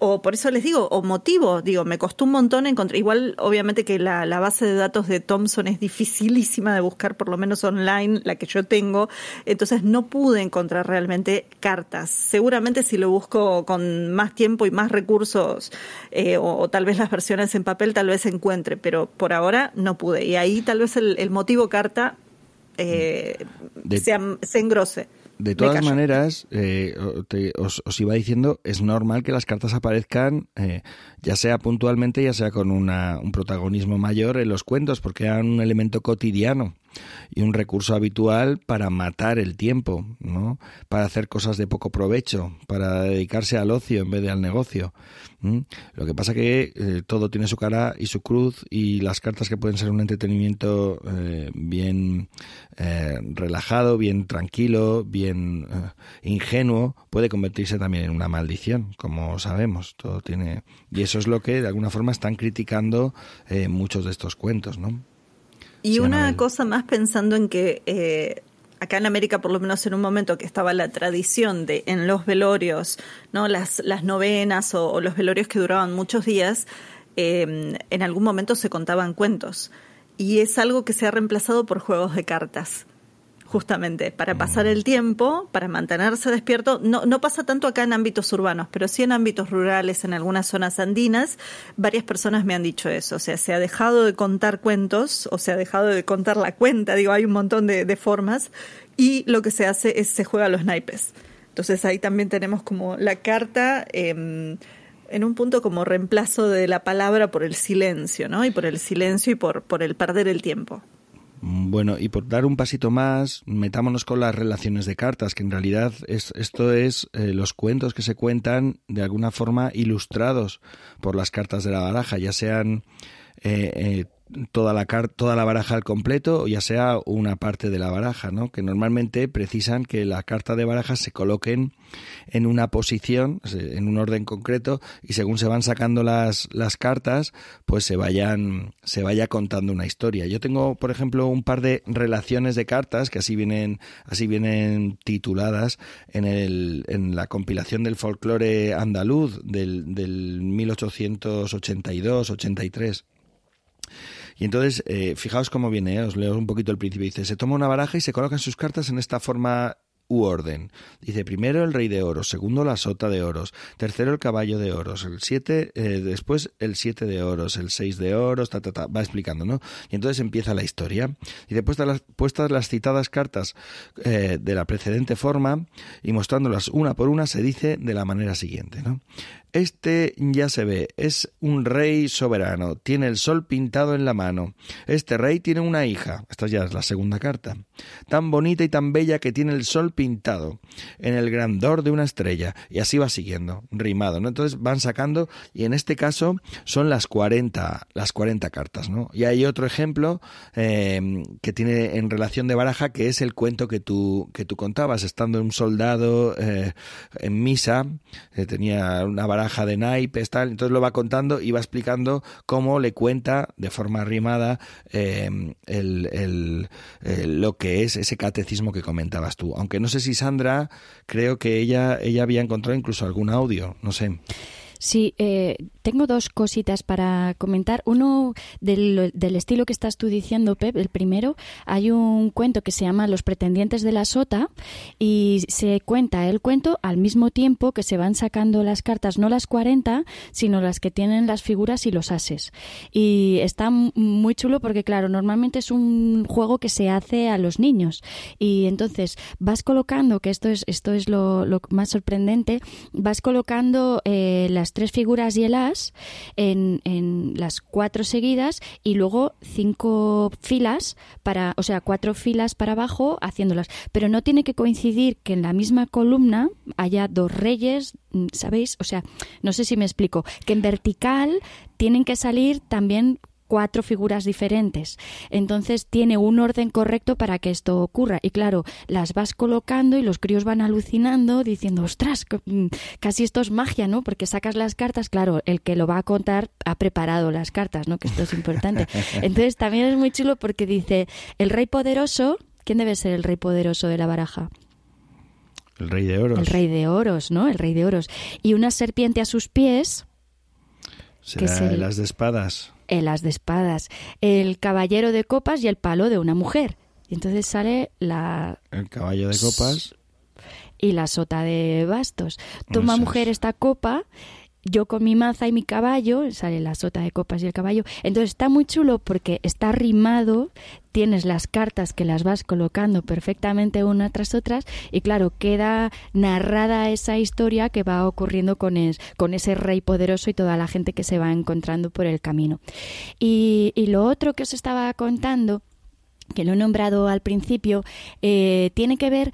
o por eso les digo, o motivo, digo, me costó un montón encontrar, igual obviamente que la, la, base de datos de Thomson es dificilísima de buscar, por lo menos online, la que yo tengo, entonces no pude encontrar realmente cartas. Seguramente si lo busco con más tiempo y más recursos, eh, o, o, tal vez las versiones en papel, tal vez encuentre, pero por ahora no pude. Y ahí tal vez el, el motivo carta eh, de... se engrose. De todas maneras, eh, te, os, os, iba diciendo, es normal que las cartas aparezcan, eh, ya sea puntualmente, ya sea con una, un protagonismo mayor en los cuentos, porque eran un elemento cotidiano y un recurso habitual para matar el tiempo, ¿no? Para hacer cosas de poco provecho, para dedicarse al ocio en vez de al negocio. ¿Mm? Lo que pasa que eh, todo tiene su cara y su cruz y las cartas que pueden ser un entretenimiento eh, bien eh, relajado, bien tranquilo, bien ingenuo, puede convertirse también en una maldición, como sabemos. Todo tiene y eso es lo que de alguna forma están criticando muchos de estos cuentos, ¿no? Y una cosa más pensando en que eh, acá en América, por lo menos en un momento que estaba la tradición de en los velorios, no las, las novenas o, los velorios que duraban muchos días, eh, en algún momento se contaban cuentos. Y es algo que se ha reemplazado por juegos de cartas justamente para pasar el tiempo, para mantenerse despierto. No, no pasa tanto acá en ámbitos urbanos, pero sí en ámbitos rurales, en algunas zonas andinas. Varias personas me han dicho eso. O sea, se ha dejado de contar cuentos, o se ha dejado de contar la cuenta. Digo, hay un montón de, de formas. Y lo que se hace es se juega a los naipes. Entonces ahí también tenemos como la carta. Eh, en un punto como reemplazo de la palabra por el silencio, ¿no? Y por el silencio y por, por el perder el tiempo. Bueno, y por dar un pasito más, metámonos con las relaciones de cartas, que en realidad es, esto es eh, los cuentos que se cuentan de alguna forma ilustrados por las cartas de la baraja, ya sean eh, eh, toda la toda la baraja al completo ya sea una parte de la baraja, ¿no? Que normalmente precisan que la carta de barajas se coloquen en una posición, en un orden concreto y según se van sacando las las cartas, pues se vayan se vaya contando una historia. Yo tengo, por ejemplo, un par de relaciones de cartas que así vienen así vienen tituladas en el en la compilación del folclore andaluz del del 1882-83. Y entonces, eh, fijaos cómo viene, eh, os leo un poquito el principio. Dice, se toma una baraja y se colocan sus cartas en esta forma u orden. Dice, primero el rey de oros, segundo la sota de oros, tercero el caballo de oros, el siete, eh, después el siete de oros, el seis de oros, ta, ta, ta, va explicando, ¿no? Y entonces empieza la historia. Y después de las, puestas las citadas cartas de la precedente forma y mostrándolas una por una, se dice de la manera siguiente, ¿no? Este ya se ve, es un rey soberano, tiene el sol pintado en la mano. Este rey tiene una hija, esta ya es la segunda carta, tan bonita y tan bella que tiene el sol pintado en el grandor de una estrella. Y así va siguiendo, rimado, ¿no? Entonces van sacando, y en este caso son las 40, las 40 cartas, ¿no? Y hay otro ejemplo eh, que tiene en relación de baraja, que es el cuento que tú, que tú contabas, estando un soldado eh, en misa, eh, tenía una baraja baraja de naipes, tal, entonces lo va contando y va explicando cómo le cuenta de forma rimada eh, el, el, el, lo que es ese catecismo que comentabas tú. Aunque no sé si Sandra, creo que ella, ella había encontrado incluso algún audio, no sé. Sí, eh, tengo dos cositas para comentar. Uno del, estilo que estás tú diciendo, Pep, el primero, hay un cuento que se llama Los pretendientes de la sota y se cuenta el cuento al mismo tiempo que se van sacando las cartas, no las 40, sino las que tienen las figuras y los ases. Y está muy chulo porque, claro, normalmente es un juego que se hace a los niños y entonces vas colocando, que esto es, esto es lo, lo más sorprendente, vas colocando eh, las tres figuras y el as en, en, las cuatro seguidas y luego cinco filas para, o sea, cuatro filas para abajo haciéndolas. Pero no tiene que coincidir que en la misma columna haya dos reyes, ¿sabéis? O sea, no sé si me explico, que en vertical tienen que salir también cuatro figuras diferentes. Entonces tiene un orden correcto para que esto ocurra. Y claro, las vas colocando y los críos van alucinando diciendo, ostras, mm, casi esto es magia, ¿no? Porque sacas las cartas, claro, el que lo va a contar ha preparado las cartas, ¿no? Que esto es importante. [LAUGHS] Entonces también es muy chulo porque dice, el rey poderoso, ¿quién debe ser el rey poderoso de la baraja? El rey de oros. El rey de oros, ¿no? El rey de oros. Y una serpiente a sus pies. Será el as de espadas. El as de espadas. El caballero de copas y el palo de una mujer. Y entonces sale la... El caballo de copas. Y la sota de bastos. Toma mujer esta copa yo con mi maza y mi caballo, sale la sota de copas y el caballo. Entonces está muy chulo porque está rimado, tienes las cartas que las vas colocando perfectamente una tras otras y claro, queda narrada esa historia que va ocurriendo con, con ese rey poderoso y toda la gente que se va encontrando por el camino. Y, y lo otro que os estaba contando que lo he nombrado al principio, eh, tiene que ver,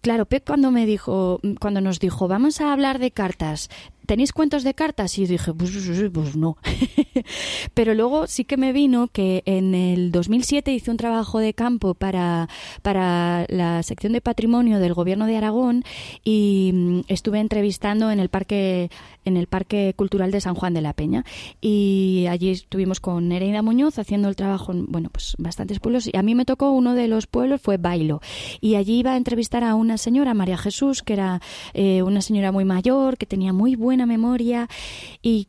claro, Pep cuando me dijo, cuando nos dijo, vamos a hablar de cartas, ¿tenéis cuentos de cartas? Y dije, pues, pues no. [LAUGHS] Pero luego sí que me vino que en el 2007 hice un trabajo de campo para, para la sección de patrimonio del gobierno de Aragón y mm, estuve entrevistando en el parque en el Parque Cultural de San Juan de la Peña y allí estuvimos con Nereida Muñoz haciendo el trabajo en, bueno, pues bastantes pueblos y a mí me tocó uno de los pueblos fue Bailo y allí iba a entrevistar a una señora, María Jesús, que era eh, una señora muy mayor, que tenía muy buena memoria y,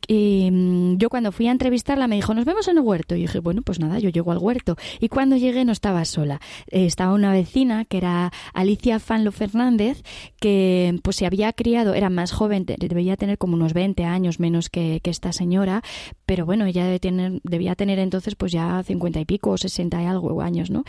mm, yo cuando fui a entrevistarla me dijo, nos vemos en el huerto. Y dije, bueno, pues nada, yo llego al huerto. Y cuando llegué no estaba sola. Eh, estaba una vecina que era Alicia Fanlo Fernández, que pues se había criado, era más joven, debía tener como unos 20 años menos que, esta señora, pero bueno, ella debía tener entonces pues ya 50 y pico o 60 y algo años, ¿no?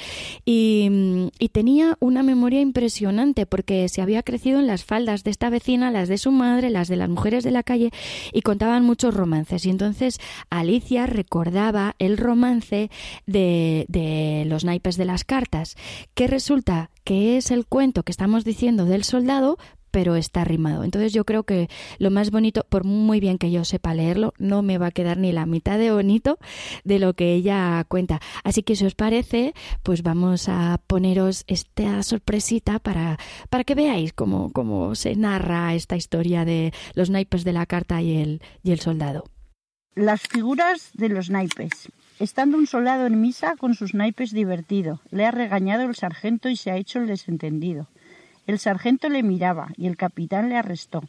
Y, tenía una memoria impresionante porque se había crecido en las faldas de esta vecina, las de su madre, las de las mujeres de la calle y contaban muchos romances. Y entonces Alicia recordaba el romance de los naipes de las cartas, que resulta que es el cuento que estamos diciendo del soldado, pero está rimado. Entonces yo creo que lo más bonito, por muy bien que yo sepa leerlo, no me va a quedar ni la mitad de bonito de lo que ella cuenta. Así que si os parece, pues vamos a poneros esta sorpresita para, para que veáis cómo, cómo se narra esta historia de los naipes de la carta y el, y el soldado. Las figuras de los naipes. Estando un soldado en misa con sus naipes divertido, le ha regañado el sargento y se ha hecho el desentendido. El sargento le miraba y el capitán le arrestó.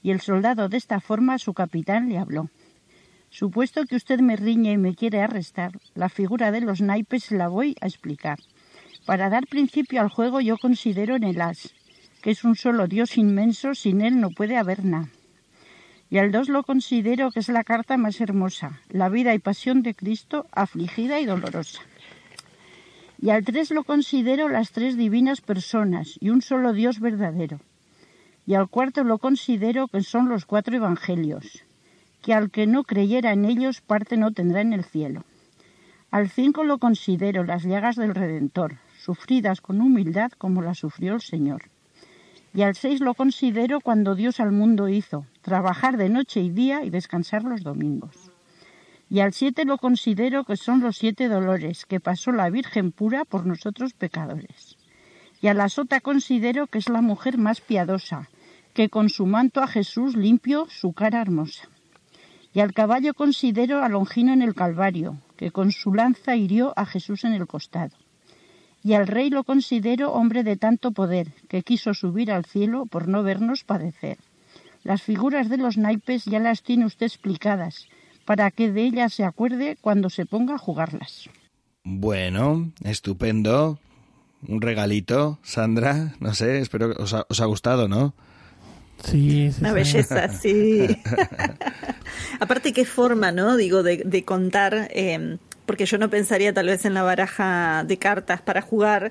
Y el soldado de esta forma a su capitán le habló. Supuesto que usted me riñe y me quiere arrestar, la figura de los naipes la voy a explicar. Para dar principio al juego yo considero en el as, que es un solo Dios inmenso, sin él no puede haber nada. Y al dos lo considero que es la carta más hermosa, la vida y pasión de Cristo, afligida y dolorosa. Y al tres lo considero las tres divinas personas y un solo Dios verdadero. Y al cuarto lo considero que son los cuatro evangelios, que al que no creyera en ellos parte no tendrá en el cielo. Al cinco lo considero las llagas del Redentor, sufridas con humildad como las sufrió el Señor. Y al seis lo considero cuando Dios al mundo hizo, trabajar de noche y día y descansar los domingos y al siete lo considero que son los siete dolores que pasó la Virgen pura por nosotros pecadores. Y a la sota considero que es la mujer más piadosa, que con su manto a Jesús limpio su cara hermosa. Y al caballo considero a Longino en el Calvario, que con su lanza hirió a Jesús en el costado. Y al rey lo considero hombre de tanto poder, que quiso subir al cielo por no vernos padecer. Las figuras de los naipes ya las tiene usted explicadas, para que de ellas se acuerde cuando se ponga a jugarlas. Bueno, estupendo. Un regalito, Sandra. No sé, espero que os ha, gustado, ¿no? Sí, sí Una belleza, [LAUGHS] sí. [LAUGHS] Aparte, qué forma, ¿no? Digo, de, contar, eh, porque yo no pensaría tal vez en la baraja de cartas para jugar,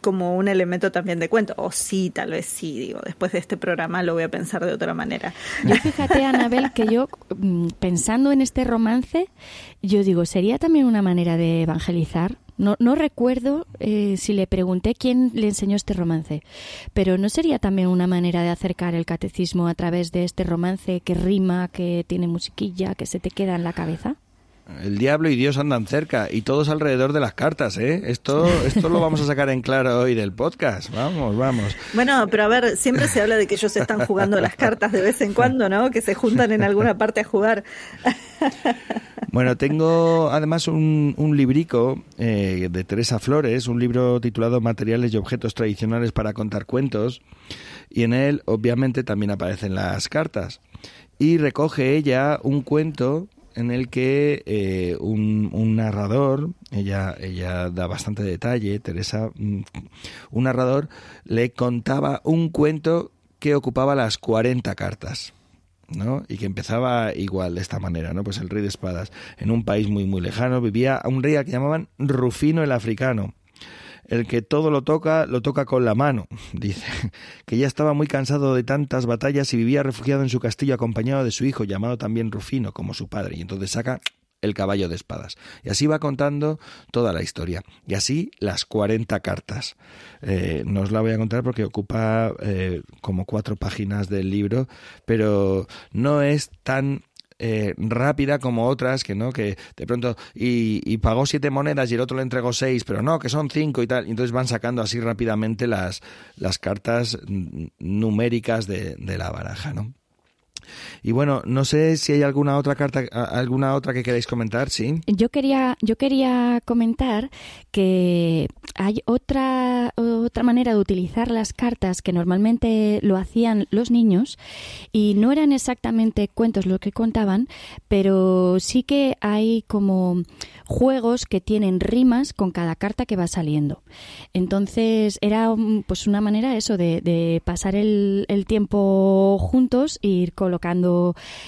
como un elemento también de cuento. O sí, tal vez sí, digo, después de este programa lo voy a pensar de otra manera. Yo fíjate, Anabel, que yo, mm, pensando en este romance, yo digo, ¿sería también una manera de evangelizar? No, no recuerdo eh, si le pregunté quién le enseñó este romance, pero ¿no sería también una manera de acercar el catecismo a través de este romance que rima, que tiene musiquilla, que se te queda en la cabeza? El diablo y Dios andan cerca y todos alrededor de las cartas, ¿eh? Esto, esto lo vamos a sacar en claro hoy del podcast. Vamos, vamos. Bueno, pero a ver, siempre se habla de que ellos están jugando las cartas de vez en cuando, ¿no? Que se juntan en alguna parte a jugar. [LAUGHS] Bueno, tengo además un, un librico eh, de Teresa Flores, un libro titulado Materiales y objetos tradicionales para contar cuentos, y en él obviamente también aparecen las cartas. Y recoge ella un cuento en el que eh, un, un, narrador, ella, ella da bastante detalle, Teresa, mm, un narrador le contaba un cuento que ocupaba las 40 cartas. ¿no? Y que empezaba igual de esta manera, ¿no? Pues el rey de espadas, en un país muy muy lejano, vivía un rey que llamaban Rufino el africano. El que todo lo toca, lo toca con la mano, [LAUGHS] dice, que ya estaba muy cansado de tantas batallas y vivía refugiado en su castillo acompañado de su hijo, llamado también Rufino, como su padre, y entonces saca el caballo de espadas. Y así va contando toda la historia. Y así las 40 cartas. Eh, no os la voy a contar porque ocupa eh, como cuatro páginas del libro, pero no es tan eh, rápida como otras que no que de pronto y, y, pagó siete monedas y el otro le entregó seis pero no que son cinco y tal. Y entonces van sacando así rápidamente las las cartas numéricas de, de la baraja no y bueno, no sé si hay alguna otra carta, alguna otra que queráis comentar, ¿sí? Yo quería, yo quería comentar que hay otra, otra manera de utilizar las cartas que normalmente lo hacían los niños y no eran exactamente cuentos lo que contaban, pero sí que hay como juegos que tienen rimas con cada carta que va saliendo. Entonces era pues una manera eso de, de pasar el, el tiempo juntos e ir colocando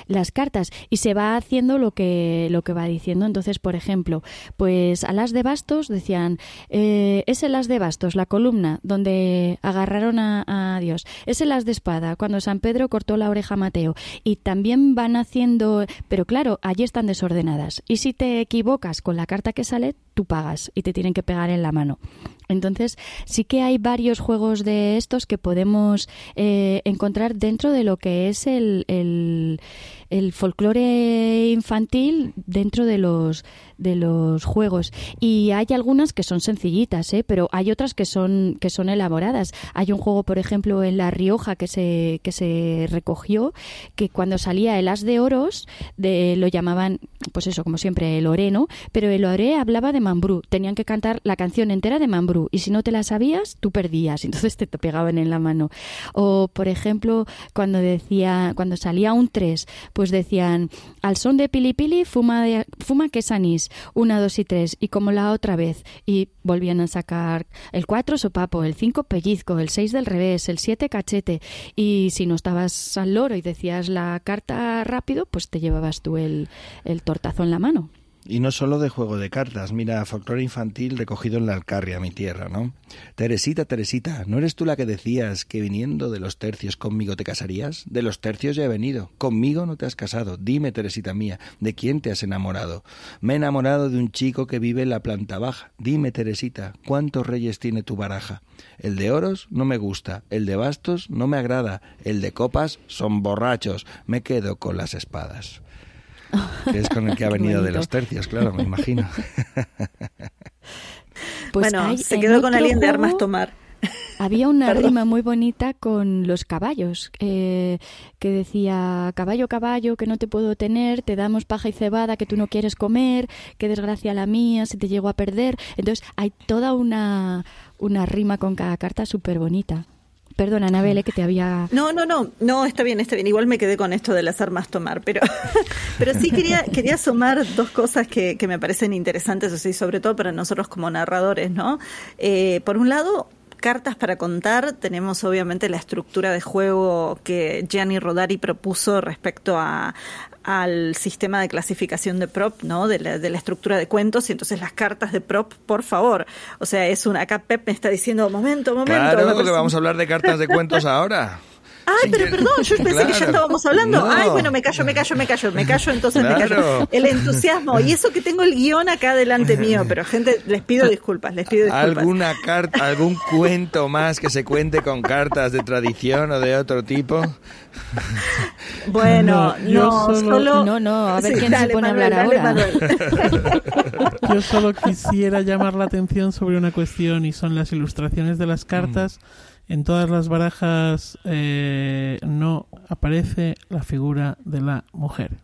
las cartas y se va haciendo lo que lo que va diciendo. Entonces, por ejemplo, pues a las de bastos decían eh, es el as de bastos, la columna donde agarraron a, a Dios. Es el as de espada cuando San Pedro cortó la oreja a Mateo y también van haciendo, pero claro, allí están desordenadas. Y si te equivocas con la carta que sale, tú pagas y te tienen que pegar en la mano. Entonces, sí que hay varios juegos de estos que podemos eh, encontrar dentro de lo que es el, el, el folclore infantil dentro de los de los juegos. Y hay algunas que son sencillitas ¿eh? pero hay otras que son que son elaboradas. Hay un juego por ejemplo en la Rioja que se que se recogió que cuando salía el as de oros de, lo llamaban pues eso como siempre el oreno pero el oré hablaba de mambrú. Tenían que cantar la canción entera de mambrú. Y si no te la sabías tú perdías. [LAUGHS] Entonces te pegaban en la mano. O por ejemplo cuando decía cuando salía un 3 pues decían al son de pilipili fuma de, fuma que una, dos y tres, y como la otra vez, y volvían a sacar el cuatro sopapo, el cinco pellizco, el seis del revés, el siete cachete, y si no estabas al loro y decías la carta rápido, pues te llevabas tú el tortazo en la mano. Y no solo de juego de cartas, mira, folclore infantil recogido en la Alcarria, mi tierra, ¿no? Teresita, Teresita, ¿no eres tú la que decías que viniendo de los tercios conmigo te casarías? De los tercios ya he venido, conmigo no te has casado. Dime, Teresita mía, ¿de quién te has enamorado? Me he enamorado de un chico que vive en la planta baja. Dime, Teresita, ¿cuántos reyes tiene tu baraja? El de oros no me gusta, el de bastos no me agrada, el de copas son borrachos, me quedo con las espadas que es con el que ha [LAUGHS] venido de los tercios, claro, me imagino. [LAUGHS] Pues bueno, se quedó con alguien de armas tomar. Había una rima muy bonita con los caballos, eh, que decía, caballo, caballo, que no te puedo tener, te damos paja y cebada que tú no quieres comer, qué desgracia la mía, si te llego a perder. Entonces hay toda una, una rima con cada carta súper bonita. Perdona, Anabel, que te había... No, no, no, no, está bien, está bien. Igual me quedé con esto de las armas tomar, pero, [LAUGHS] pero sí quería, quería sumar dos cosas que, que me parecen interesantes, así, sobre todo para nosotros como narradores, ¿no? Eh, por un lado, cartas para contar, tenemos obviamente la estructura de juego que Gianni Rodari propuso respecto a, al sistema de clasificación de prop, ¿no? De la, de la, estructura de cuentos y entonces las cartas de prop, por favor. O sea, es una acá Pep me está diciendo, momento, momento. Claro, que vamos a hablar de cartas de cuentos ahora. Ay, pero perdón, yo pensé que ya estábamos hablando. No. Ay, bueno, me callo, me callo, me callo, me callo, entonces me callo. El entusiasmo. Y eso que tengo el guion acá delante mío, [LAUGHS] pero gente, les pido disculpas, les pido disculpas. ¿Alguna carta, algún cuento más que se cuente con cartas de tradición o de otro tipo? [LAUGHS] Bueno, No, no, solo- solo... No, no, a ver quién se pone a hablar dale, ahora. Manuel. [LAUGHS] Yo solo quisiera llamar la atención sobre una cuestión y son las ilustraciones de las cartas. En todas las barajas eh, no aparece la figura de la mujer.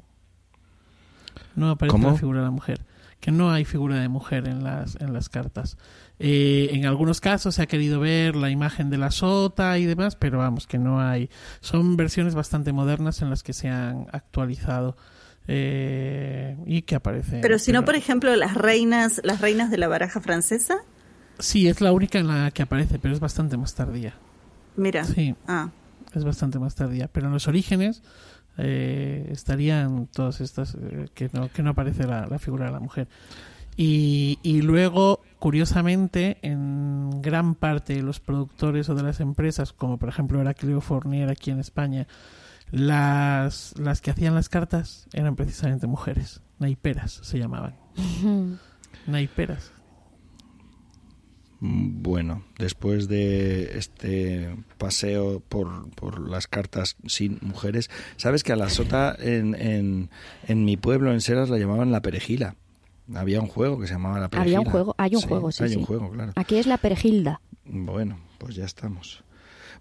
No aparece ¿Cómo? la figura de la mujer. Que no hay figura de mujer en las, en las cartas. Eh, en algunos casos se ha querido ver la imagen de la sota y demás, pero vamos, que no hay. Son versiones bastante modernas en las que se han actualizado eh, y que aparecen. Pero si no, por ejemplo, las reinas, las reinas de la baraja francesa, Sí, es la única en la que aparece, pero es bastante más tardía. mira. Sí, Ah, es bastante más tardía. Pero en los orígenes eh, estarían todas estas eh, que, no, que no aparece la, la figura de la mujer. Y, y luego, curiosamente, en gran parte de los productores o de las empresas, como por ejemplo era Cleo Fournier aquí en España, las, las que hacían las cartas eran precisamente mujeres. Naiperas se llamaban. Naiperas. Mm, Bueno, después de este paseo por, por las cartas sin mujeres, sabes que a la sota en, en, en mi pueblo, en Seras, la llamaban la perejila. Había un juego que se llamaba la perejila. Había un juego, hay un juego, sí, Hay sí. un juego, claro. Aquí es la perejilda. Bueno, pues ya estamos.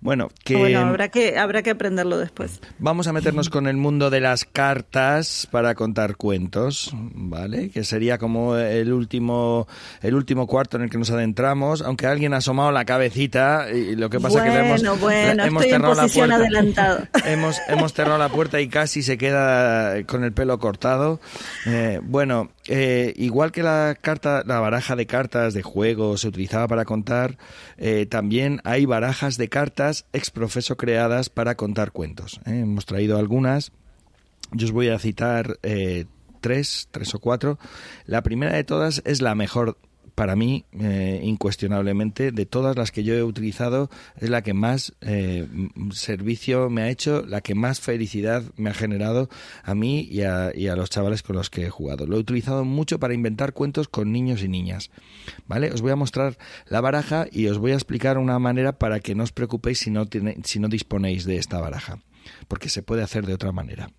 Bueno, que bueno, habrá que, habrá que aprenderlo después. vamos a meternos con el mundo de las cartas para contar cuentos, ¿vale? Que sería como el último el último cuarto en el que nos adentramos, aunque alguien ha asomado la cabecita y lo que pasa bueno, que le hemos, bueno, hemos estoy en cerrado la puerta. adelantada. [LAUGHS] Hemos, hemos cerrado la puerta y casi se queda con el pelo cortado. Eh, bueno, eh, igual que la carta, la baraja de cartas de juego se utilizaba para contar, eh, también hay barajas de cartas ex profeso creadas para contar cuentos. ¿eh? Hemos traído algunas. Yo os voy a citar eh, tres, tres o cuatro. La primera de todas es la mejor para mí, eh, incuestionablemente, de todas las que yo he utilizado, es la que más eh, servicio me ha hecho, la que más felicidad me ha generado a mí y a, y a los chavales con los que he jugado. Lo he utilizado mucho para inventar cuentos con niños y niñas. ¿Vale? Os voy a mostrar la baraja y os voy a explicar una manera para que no os preocupéis si no, tiene- si no disponéis de esta baraja, porque se puede hacer de otra manera.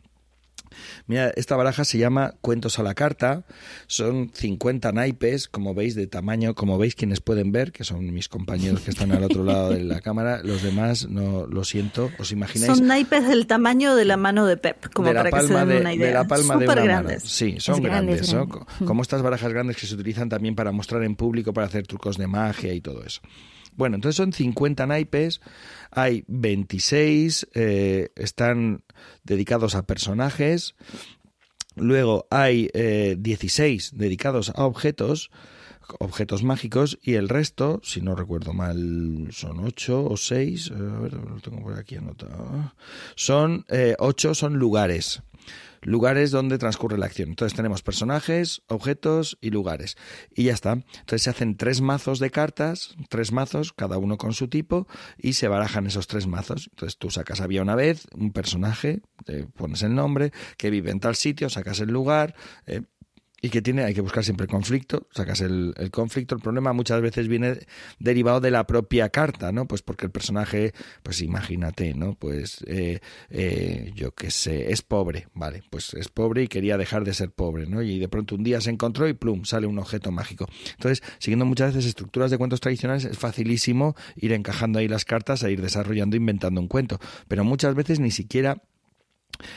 Mira, esta baraja se llama Cuentos a la carta. Son 50 naipes, como veis, de tamaño, como veis quienes pueden ver, que son mis compañeros que están al otro lado de la cámara. Los demás, no lo siento, os imagináis. Son naipes del tamaño de la mano de Pep, como de para que se den de, una idea. de la palma de Súper una grandes. mano. Sí, son Es grande, grandes, Como estas barajas grandes que se utilizan también para mostrar en público, para hacer trucos de magia y todo eso. Bueno, entonces son 50 naipes, hay 26, eh, están dedicados a personajes, luego hay eh, 16 dedicados a objetos, objetos mágicos, y el resto, si no recuerdo mal, son 8 o 6, a ver, lo tengo por aquí anotado, son eh, 8 son lugares lugares donde transcurre la acción. Entonces tenemos personajes, objetos y lugares. Y ya está. Entonces se hacen tres mazos de cartas, tres mazos, cada uno con su tipo, y se barajan esos tres mazos. Entonces tú sacas había una vez un personaje, te pones el nombre, que vive en tal sitio, sacas el lugar, eh, y que tiene, hay que buscar siempre conflicto, sacas el, el conflicto, el problema muchas veces viene derivado de la propia carta, ¿no? Pues porque el personaje, pues imagínate, ¿no? Pues eh, eh, yo qué sé, es pobre, vale, pues es pobre y quería dejar de ser pobre, ¿no? Y de pronto un día se encontró y plum, sale un objeto mágico. Entonces, siguiendo muchas veces estructuras de cuentos tradicionales, es facilísimo ir encajando ahí las cartas e ir desarrollando, inventando un cuento, pero muchas veces ni siquiera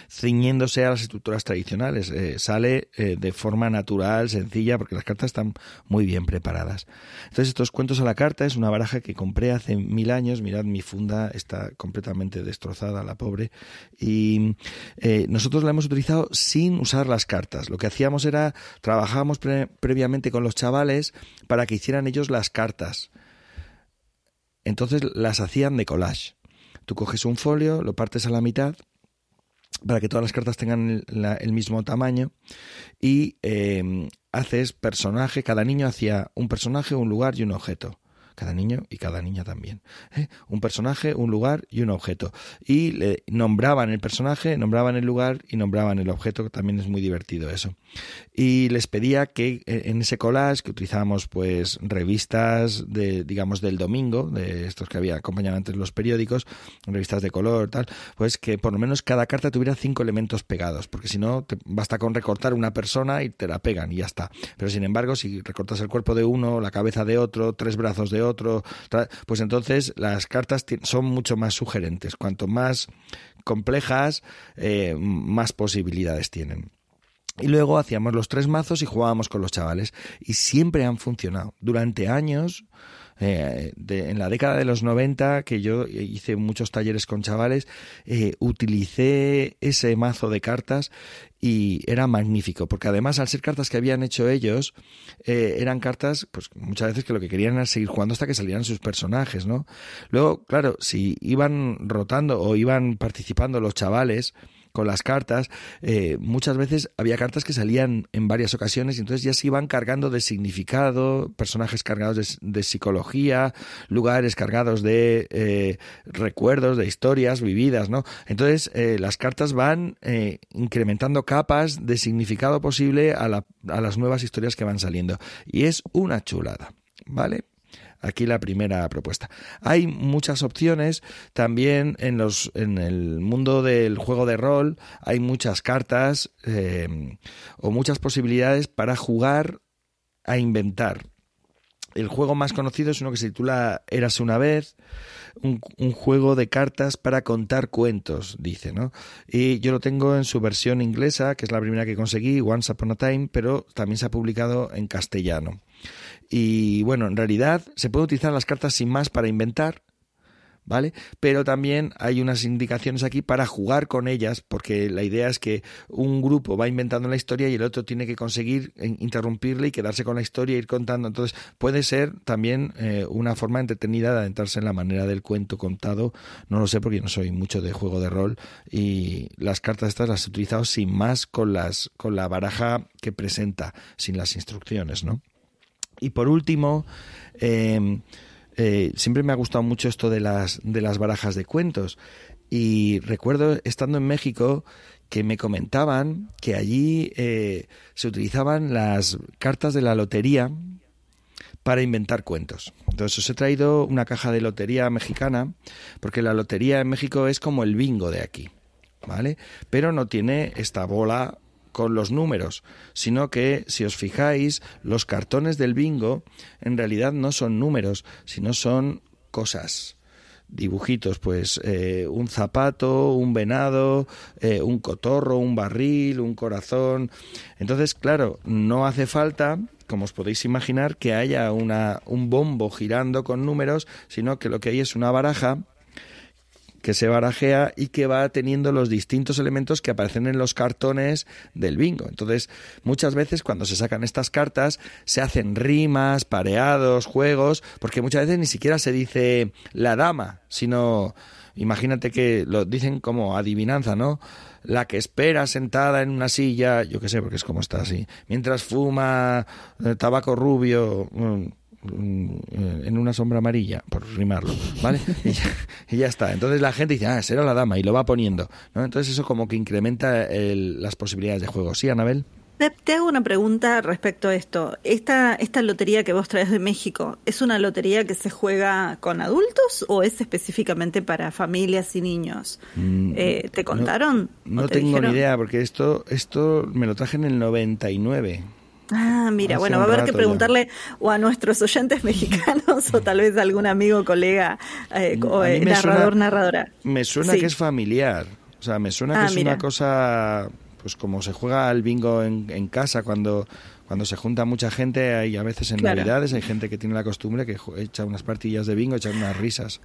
ciñéndose a las estructuras tradicionales. Eh, sale eh, de forma natural, sencilla, porque las cartas están muy bien preparadas. Entonces, estos cuentos a la carta es una baraja que compré hace mil años. Mirad, mi funda está completamente destrozada, la pobre. Y eh, nosotros la hemos utilizado sin usar las cartas. Lo que hacíamos era, trabajábamos pre- previamente con los chavales para que hicieran ellos las cartas. Entonces las hacían de collage. Tú coges un folio, lo partes a la mitad para que todas las cartas tengan el, la- el mismo tamaño y eh, haces personaje, cada niño hacía un personaje, un lugar y un objeto. Cada niño y cada niña también. ¿eh? Un personaje, un lugar y un objeto. Y le nombraban el personaje, nombraban el lugar y nombraban el objeto, que también es muy divertido eso. Y les pedía que eh, en ese collage, que utilizábamos pues revistas de, digamos, del domingo, de estos que había acompañado antes los periódicos, revistas de color, tal, pues que por lo menos cada carta tuviera cinco elementos pegados, porque si no, te basta con recortar una persona y te la pegan y ya está. Pero sin embargo, si recortas el cuerpo de uno, la cabeza de otro, tres brazos de otro, pues entonces las cartas son mucho más sugerentes. Cuanto más complejas, eh, más posibilidades tienen. Y luego hacíamos los tres mazos y jugábamos con los chavales. Y siempre han funcionado. Durante años eh, en la década de los 90, que yo hice muchos talleres con chavales, eh, utilicé ese mazo de cartas y era magnífico, porque además al ser cartas que habían hecho ellos, eh, eran cartas, pues muchas veces que lo que querían era seguir jugando hasta que salieran sus personajes, ¿no? Luego, claro, si iban rotando o iban participando los chavales, con las cartas, eh, muchas veces había cartas que salían en varias ocasiones y entonces ya se iban cargando de significado, personajes cargados de, psicología, lugares cargados de eh, recuerdos, de historias vividas, ¿no? Entonces eh, las cartas van incrementando capas de significado posible a, a las nuevas historias que van saliendo y es una chulada, ¿vale? Aquí la primera propuesta. Hay muchas opciones también en los en el mundo del juego de rol. Hay muchas cartas eh, o muchas posibilidades para jugar a inventar. El juego más conocido es uno que se titula Eras una vez, un, un, juego de cartas para contar cuentos, dice, ¿no? Y yo lo tengo en su versión inglesa, que es la primera que conseguí, Once Upon a Time, pero también se ha publicado en castellano. Y bueno, en realidad se puede utilizar las cartas sin más para inventar, ¿vale? Pero también hay unas indicaciones aquí para jugar con ellas, porque la idea es que un grupo va inventando la historia y el otro tiene que conseguir interrumpirle y quedarse con la historia e ir contando. Entonces puede ser también eh, una forma entretenida de adentrarse en la manera del cuento contado. No lo sé porque no soy mucho de juego de rol y las cartas estas las he utilizado sin más con las con la baraja que presenta, sin las instrucciones, ¿no? Y por último, em, eh, siempre me ha gustado mucho esto de las, de las barajas de cuentos. Y recuerdo estando en México que me comentaban que allí eh, se utilizaban las cartas de la lotería para inventar cuentos. Entonces os he traído una caja de lotería mexicana, porque la lotería en México es como el bingo de aquí, ¿vale? Pero no tiene esta bola con los números, sino que, si os fijáis, los cartones del bingo en realidad no son números, sino son cosas dibujitos, pues eh, un zapato, un venado, eh, un cotorro, un barril, un corazón. Entonces, claro, no hace falta, como os podéis imaginar, que haya una, un bombo girando con números, sino que lo que hay es una baraja que se barajea y que va teniendo los distintos elementos que aparecen en los cartones del bingo. Entonces, muchas veces cuando se sacan estas cartas se hacen rimas, pareados, juegos, porque muchas veces ni siquiera se dice la dama, sino imagínate que lo dicen como adivinanza, ¿no? La que espera sentada en una silla, yo qué sé, porque es como está así, mientras fuma eh, tabaco rubio, mm, en una sombra amarilla, por rimarlo, ¿vale? [LAUGHS] Y ya, está. Entonces la gente dice, ah, será la dama, y lo va poniendo, ¿no? Entonces eso como que incrementa las posibilidades de juego. ¿Sí, Anabel? Te hago una pregunta respecto a esto. Esta, esta lotería que vos traes de México, ¿es una lotería que se juega con adultos o es específicamente para familias y niños? Mm, eh, ¿Te contaron? No, tengo ni idea, porque esto, esto me lo traje en el 99. Ah, mira, bueno, va a haber que preguntarle o a nuestros oyentes [LAUGHS] mexicanos o tal vez a algún amigo, colega, eh, o, eh, narrador, narradora. Me suena que es familiar. O sea, me suena que ah, es una cosa, pues como se juega al bingo en, casa cuando, cuando se junta mucha gente, hay a veces en Navidades, hay gente que tiene la costumbre que echa unas partillas de bingo, echa unas risas.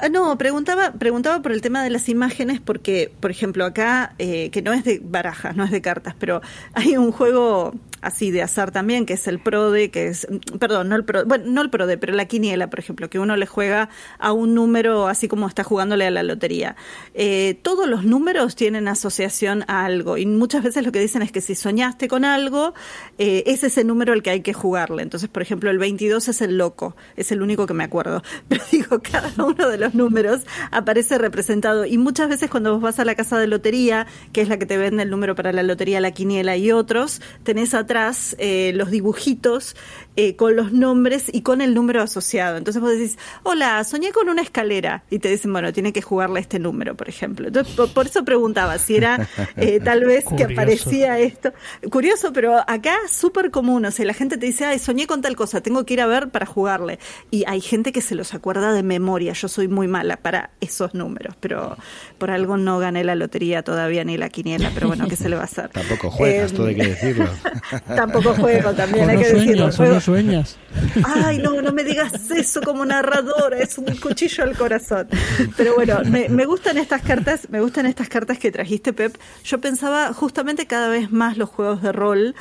Ah, no, preguntaba, preguntaba por el tema de las imágenes porque, por ejemplo, acá, eh, que no es de barajas, no es de cartas, pero hay un juego así de azar también, que es el PRODE, que es, perdón, no el PRODE, bueno, no el PRODE, pero la quiniela, por ejemplo, que uno le juega a un número así como está jugándole a la lotería. Eh, todos los números tienen asociación a algo y muchas veces lo que dicen es que si soñaste con algo, eh, ese es el número al que hay que jugarle. Entonces, por ejemplo, el 22 es el loco, es el único que me acuerdo. [LAUGHS] Pero digo, cada uno de los números aparece representado. Y muchas veces cuando vos vas a la casa de lotería, que es la que te vende el número para la lotería, la quiniela y otros, tenés atrás eh, los dibujitos eh, con los nombres y con el número asociado. Entonces vos decís, hola, soñé con una escalera. Y te dicen, bueno, tiene que jugarle este número, por ejemplo. Entonces, por, eso preguntaba si era eh, [LAUGHS] tal vez que aparecía esto. Curioso, pero acá súper común. O sea, la gente te dice, ay, soñé con tal cosa, tengo que ir a ver para jugarle. Y hay gente que se los acuerda de memoria. Yo soy muy mala para esos números, pero por algo no gané la lotería todavía ni la quiniela. Pero bueno, ¿qué se le va a hacer? [LAUGHS] Tampoco juegas, todo hay que decirlo. [LAUGHS] Tampoco juego, también hay que decirlo. Juego. Sueñas. Ay, no, no me digas eso como narradora, es un cuchillo al corazón. Pero bueno, me, me gustan estas cartas, me gustan estas cartas que trajiste, Pep. Yo pensaba justamente cada vez más los juegos de rol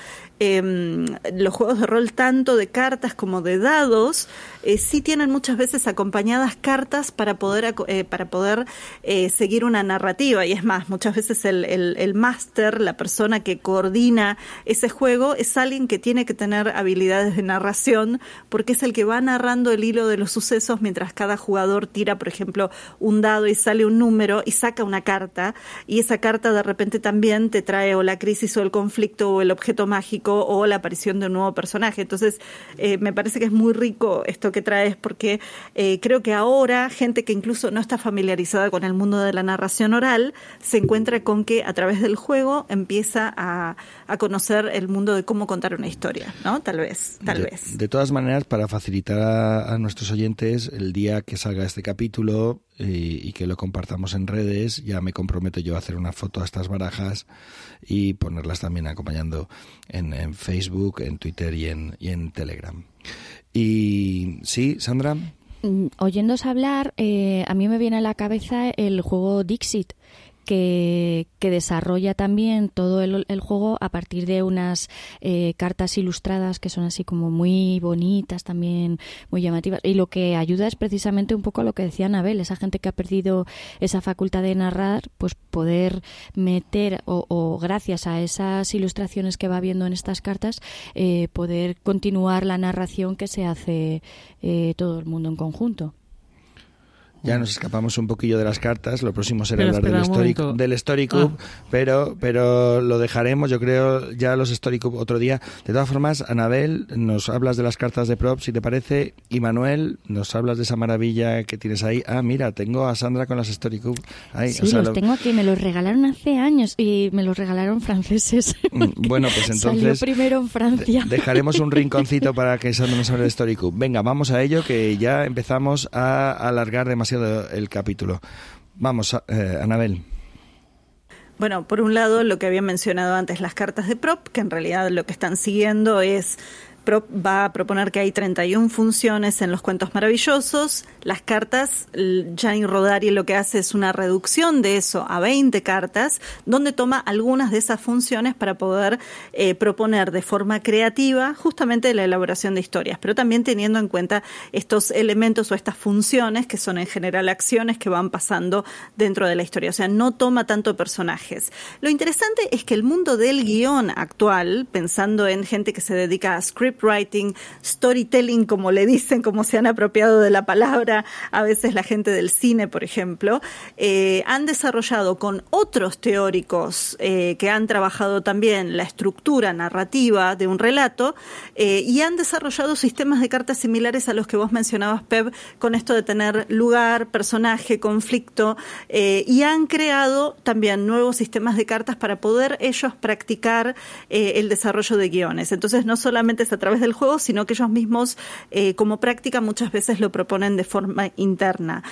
eh, los juegos de rol tanto de cartas como de dados eh, sí tienen muchas veces acompañadas cartas para poder eh, para poder eh, seguir una narrativa. Y es más muchas veces el, el, el máster la persona que coordina ese juego es alguien que tiene que tener habilidades de narración porque es el que va narrando el hilo de los sucesos mientras cada jugador tira por ejemplo un dado y sale un número y saca una carta. Y esa carta de repente también te trae o la crisis o el conflicto o el objeto mágico o la aparición de un nuevo personaje. Entonces, eh, me parece que es muy rico esto que traes porque eh, creo que ahora gente que incluso no está familiarizada con el mundo de la narración oral se encuentra con que a través del juego empieza a, a conocer el mundo de cómo contar una historia, ¿no? Tal vez, tal de, vez. De todas maneras, para facilitar a, a nuestros oyentes, el día que salga este capítulo, y, y, que lo compartamos en redes. Ya me comprometo yo a hacer una foto a estas barajas y ponerlas también acompañando en, Facebook, en Twitter y en, y en Telegram. Y sí, Sandra. Oyéndose hablar, eh, a mí me viene a la cabeza el juego Dixit que, que, desarrolla también todo el, juego a partir de unas eh, cartas ilustradas que son así como muy bonitas, también muy llamativas. Y lo que ayuda es precisamente un poco a lo que decía Anabel, esa gente que ha perdido esa facultad de narrar, pues poder meter o, o gracias a esas ilustraciones que va viendo en estas cartas, eh, poder continuar la narración que se hace eh, todo el mundo en conjunto. Ya nos escapamos un poquillo de las cartas. Lo próximo será pero hablar del Story, del Story Cube, ah. pero, pero lo dejaremos, yo creo, ya los Story Cube otro día. De todas formas, Anabel, nos hablas de las cartas de props, si te parece, y Manuel, nos hablas de esa maravilla que tienes ahí. Ah, mira, tengo a Sandra con las Story Cube. Ahí, sí, o sea, los lo... tengo aquí, me los regalaron hace años y me los regalaron franceses. [LAUGHS] Bueno, pues [LAUGHS] entonces. Salió primero en Francia. Dejaremos un rinconcito para que Sandra nos hable de Story Cube. Venga, vamos a ello, que ya empezamos a alargar demasiado el capítulo. Vamos, eh, Anabel. Bueno, por un lado, lo que había mencionado antes, las cartas de prop, que en realidad lo que están siguiendo es va a proponer que hay 31 funciones en los cuentos maravillosos. Las cartas, Gianni Rodari lo que hace es una reducción de eso a 20 cartas, donde toma algunas de esas funciones para poder eh, proponer de forma creativa justamente la elaboración de historias, pero también teniendo en cuenta estos elementos o estas funciones que son en general acciones que van pasando dentro de la historia. O sea, no toma tanto personajes. Lo interesante es que el mundo del guion actual, pensando en gente que se dedica a script writing, storytelling, como le dicen, como se han apropiado de la palabra a veces la gente del cine, por ejemplo, eh, han desarrollado con otros teóricos eh, que han trabajado también la estructura narrativa de un relato eh, y han desarrollado sistemas de cartas similares a los que vos mencionabas, Pep, con esto de tener lugar, personaje, conflicto, y han creado también nuevos sistemas de cartas para poder ellos practicar el desarrollo de guiones. Entonces, no solamente se través del juego, sino que ellos mismos, eh, como práctica, muchas veces lo proponen de forma interna.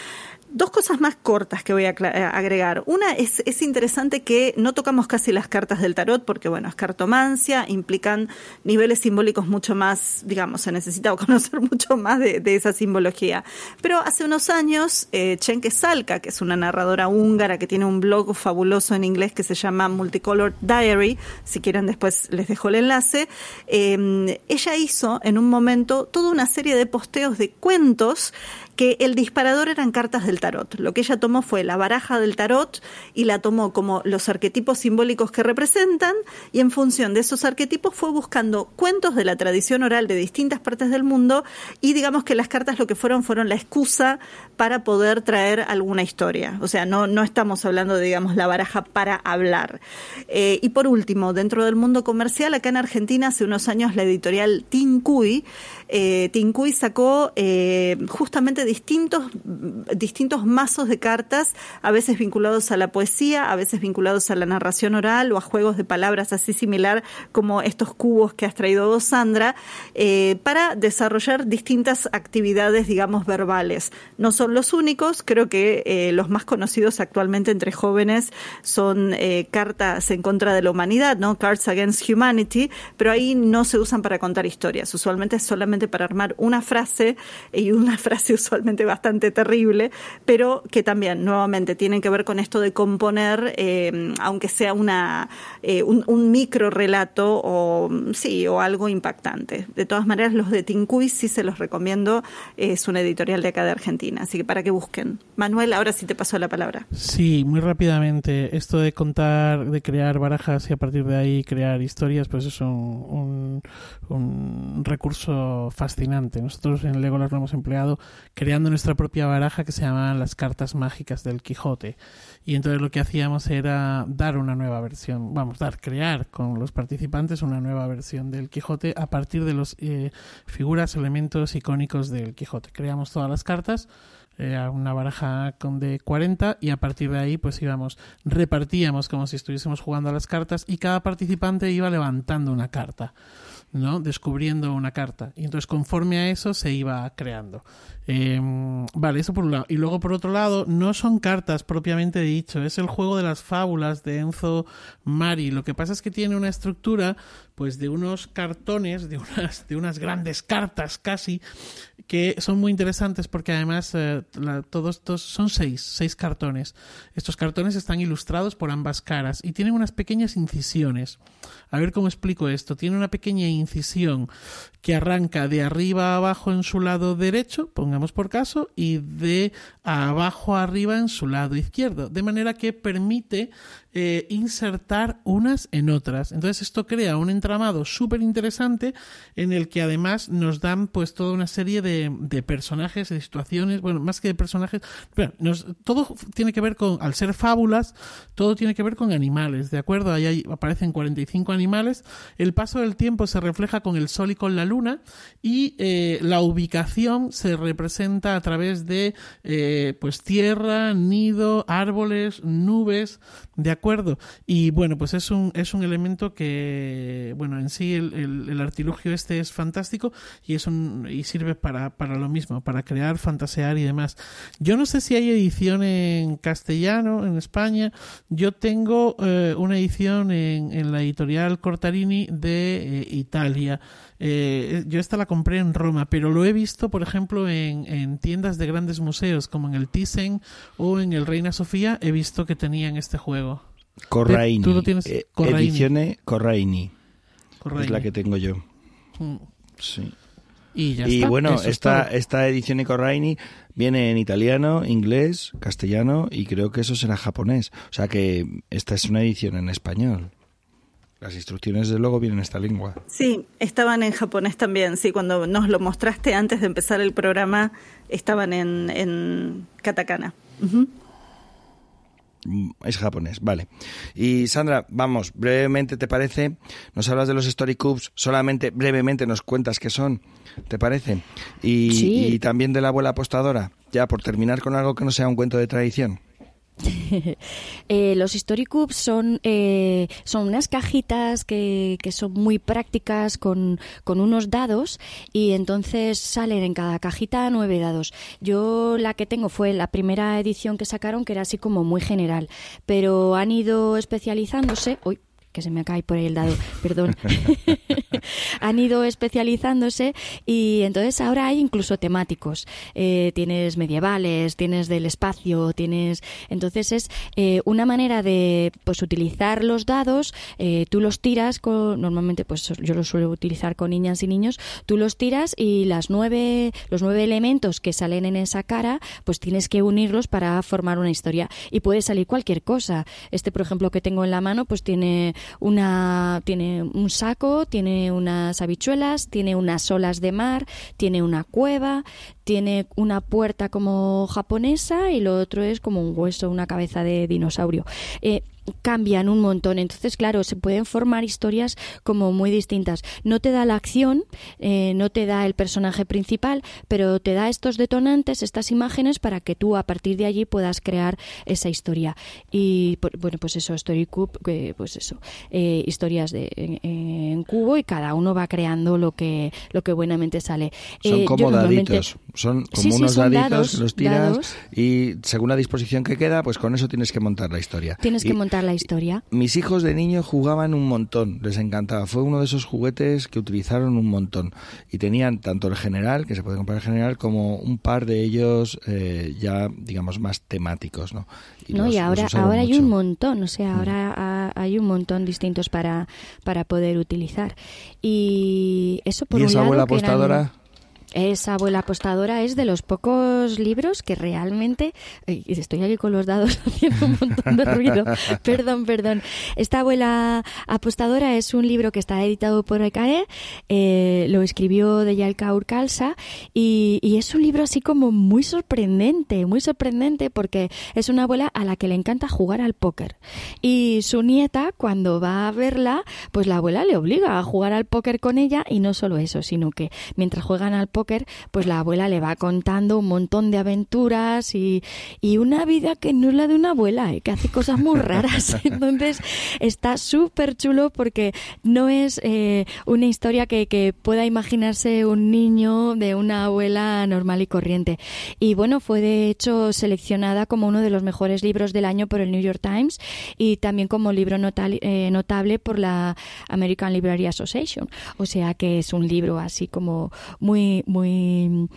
Dos cosas más cortas que voy a eh, agregar. Una es, es interesante que no tocamos casi las cartas del tarot porque, bueno, es cartomancia, implican niveles simbólicos mucho más, digamos, se necesita [LAUGHS] conocer mucho más de, esa simbología. Pero hace unos años, eh, Chenke Salka, que es una narradora húngara que tiene un blog fabuloso en inglés que se llama Multicolored Diary, si quieren después les dejo el enlace, eh, ella hizo en un momento toda una serie de posteos de cuentos que el disparador eran cartas del tarot. Lo que ella tomó fue la baraja del tarot y la tomó como los arquetipos simbólicos que representan y en función de esos arquetipos fue buscando cuentos de la tradición oral de distintas partes del mundo y digamos que las cartas lo que fueron fueron la excusa para poder traer alguna historia. O sea, no, no estamos hablando de, digamos, la baraja para hablar. Eh, y por último, dentro del mundo comercial, acá en Argentina hace unos años la editorial Tincuy, eh, sacó eh, justamente distintos, distintos mazos de cartas, a veces vinculados a la poesía, a veces vinculados a la narración oral o a juegos de palabras así similar como estos cubos que has traído vos, Sandra, eh, para desarrollar distintas actividades, digamos, verbales. No son los únicos, creo que eh, los más conocidos actualmente entre jóvenes son cartas en contra de la humanidad, ¿no? Cards Against Humanity, pero ahí no se usan para contar historias, usualmente es para armar una frase y una [LAUGHS] frase usualmente bastante terrible, pero que también nuevamente tienen que ver con esto de componer, eh, aunque sea una eh, un, micro relato o sí o algo impactante. De todas maneras, los de Tincuy sí se los recomiendo, es una editorial de acá de Argentina, así que para que busquen. Manuel, ahora sí te paso la palabra. Sí, muy rápidamente. Esto de contar, de crear barajas y a partir de ahí crear historias, pues es un, un, recurso fascinante. Nosotros en Legolas lo hemos empleado creando nuestra propia baraja que se llamaban las cartas mágicas del Quijote. Y entonces lo que hacíamos era dar una nueva versión, vamos, dar, crear con los participantes una nueva versión del Quijote a partir de los eh, figuras, elementos icónicos del Quijote. Creamos todas las cartas eh, una baraja con de 40 y a partir de ahí pues íbamos, repartíamos como si estuviésemos jugando a las cartas y cada participante iba levantando una carta. ¿No? descubriendo una carta. Y entonces conforme a eso se iba creando. Em, vale, eso por un lado. Y luego por otro lado, no son cartas propiamente dicho, es el juego de las fábulas de Enzo Mari. Lo que pasa es que tiene una estructura pues de unos cartones, de unas, de unas grandes cartas casi, que son muy interesantes porque además eh, todos estos son seis, seis cartones. Estos cartones están ilustrados por ambas caras y tienen unas pequeñas incisiones. A ver cómo explico esto. Tiene una pequeña incisión que arranca de arriba a abajo en su lado derecho, pongamos por caso, y de abajo a arriba en su lado izquierdo, de manera que permite eh, insertar unas en otras. Entonces esto crea un entramado súper interesante en el que además nos dan pues toda una serie de, de personajes, de situaciones, bueno, más que de personajes, todo tiene que ver con, al ser fábulas, todo tiene que ver con animales, ¿de acuerdo? Ahí aparecen 45 animales, el paso del tiempo se refleja con el sol y con la luna y eh, la ubicación se representa a través de eh, pues tierra, nido, árboles, nubes, ¿de acuerdo? Y bueno, pues es un, es un elemento que, bueno, en sí el, el, artilugio este es fantástico y, es un, y sirve para, para lo mismo, para crear, fantasear y demás. Yo no sé si hay edición en castellano, en España. Yo tengo eh, una edición en, en, la editorial Cortarini de eh, Italia. Eh, yo esta la compré en Roma, pero lo he visto, por ejemplo, en, en tiendas de grandes museos como en el Thyssen o en el Reina Sofía. He visto que tenían este juego. Corraini. Tú lo tienes. Eh, Edizione Corraini. Es la que tengo yo. Mm. Sí. Y, bueno, esta, esta edición de Corraini viene en italiano, inglés, castellano y creo que eso será japonés. O sea que esta es una edición en español. Las instrucciones, de luego, vienen en esta lengua. Sí, estaban en japonés también. Sí, cuando nos lo mostraste antes de empezar el programa, estaban en, en katakana. Mm, es japonés, vale. Y Sandra, vamos, brevemente, ¿te parece? Nos hablas de los Story Cubes, solamente brevemente nos cuentas qué son, ¿te parece? Y, y también de la abuela apostadora, ya por terminar con algo que no sea un cuento de tradición. [LAUGHS] Eh, los Story Cubes son, eh, son unas cajitas que, que son muy prácticas con, con, unos dados y entonces salen en cada cajita nueve dados. Yo la que tengo fue la primera edición que sacaron que era así como muy general, pero han ido especializándose. Uy, que se me cae por ahí el dado, perdón, [LAUGHS] han ido especializándose y entonces ahora hay incluso temáticos. Eh, tienes medievales, tienes del espacio, tienes... Entonces es eh, una manera de pues utilizar los dados, eh, tú los tiras, con, normalmente pues yo los suelo utilizar con niñas y niños, tú los tiras y las nueve, los nueve elementos que salen en esa cara, pues tienes que unirlos para formar una historia y puede salir cualquier cosa. Este, por ejemplo, que tengo en la mano, pues tiene una tiene un saco, tiene unas habichuelas, tiene unas olas de mar, tiene una cueva, tiene una puerta como japonesa y lo otro es como un hueso, una cabeza de dinosaurio. Eh, cambian un montón. Entonces, claro, se pueden formar historias como muy distintas. No te da la acción, eh, no te da el personaje principal, pero te da estos detonantes, estas imágenes para que tú a partir de allí puedas crear esa historia. Y bueno, pues eso, Story Cube, pues eso, eh, historias de, en, cubo y cada uno va creando lo que lo que buenamente sale. Son como daditos, son como unos daditos los tiras y según la disposición que queda, pues con eso tienes que montar la historia. Tienes que montar la historia. Mis hijos de niño jugaban un montón, les encantaba. Fue uno de esos juguetes que utilizaron un montón. Y tenían tanto el general, que se puede comprar el general, como un par de ellos eh, ya, digamos, más temáticos, ¿no? Y, no, y ahora, ahora hay un montón, o sea, mm. ahora hay un montón distintos para, para poder utilizar. Y eso por ¿Y un esa lado, abuela apostadora? Esa abuela apostadora es de los pocos libros que realmente... Y estoy aquí con los dados [LAUGHS] haciendo un montón de ruido. [LAUGHS] perdón, perdón. Esta abuela apostadora es un libro que está editado por ECAE, eh, lo escribió de Yalka Urcalsa y, y, es un libro así como muy sorprendente, muy sorprendente porque es una abuela a la que le encanta jugar al póker. Y su nieta, cuando va a verla, pues la abuela le obliga a jugar al póker con ella y no solo eso, sino que mientras juegan al póker pues la abuela le va contando un montón de aventuras y, una vida que no es la de una abuela, ¿eh? que hace cosas muy [LAUGHS] raras. [LAUGHS] Entonces está súper chulo porque no es eh, una historia que, que, pueda imaginarse un niño de una abuela normal y corriente. Y bueno, fue de hecho seleccionada como uno de los mejores libros del año por el New York Times y también como libro eh, notable por la American Library Association. O sea que es un libro así como muy, muy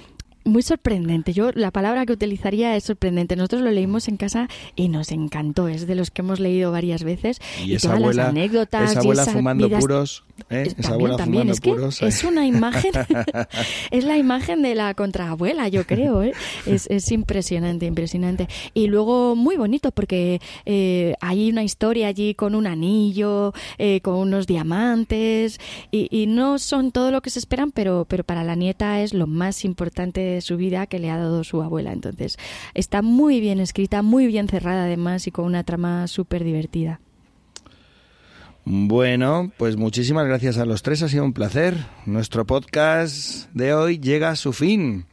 muy sorprendente. Yo la palabra que utilizaría es sorprendente. Nosotros lo leímos en casa y nos encantó. Es de los que hemos leído varias veces. Y, esa todas las anécdotas. Esa abuela fumando puros. ¿eh? Esa abuela también. fumando es que puros. Es una imagen. [LAUGHS] [LAUGHS] es la imagen de la contraabuela, yo creo. ¿eh? Es, es, impresionante, impresionante. Y luego muy bonito porque eh, hay una historia allí con un anillo, eh, con unos diamantes. Y, y, no son todo lo que se esperan, pero, pero para la nieta es lo más importante su vida que le ha dado su abuela. Entonces, está muy bien escrita, muy bien cerrada además y con una trama súper divertida. Bueno, pues muchísimas gracias a los tres, ha sido un placer. Nuestro podcast de hoy llega a su fin.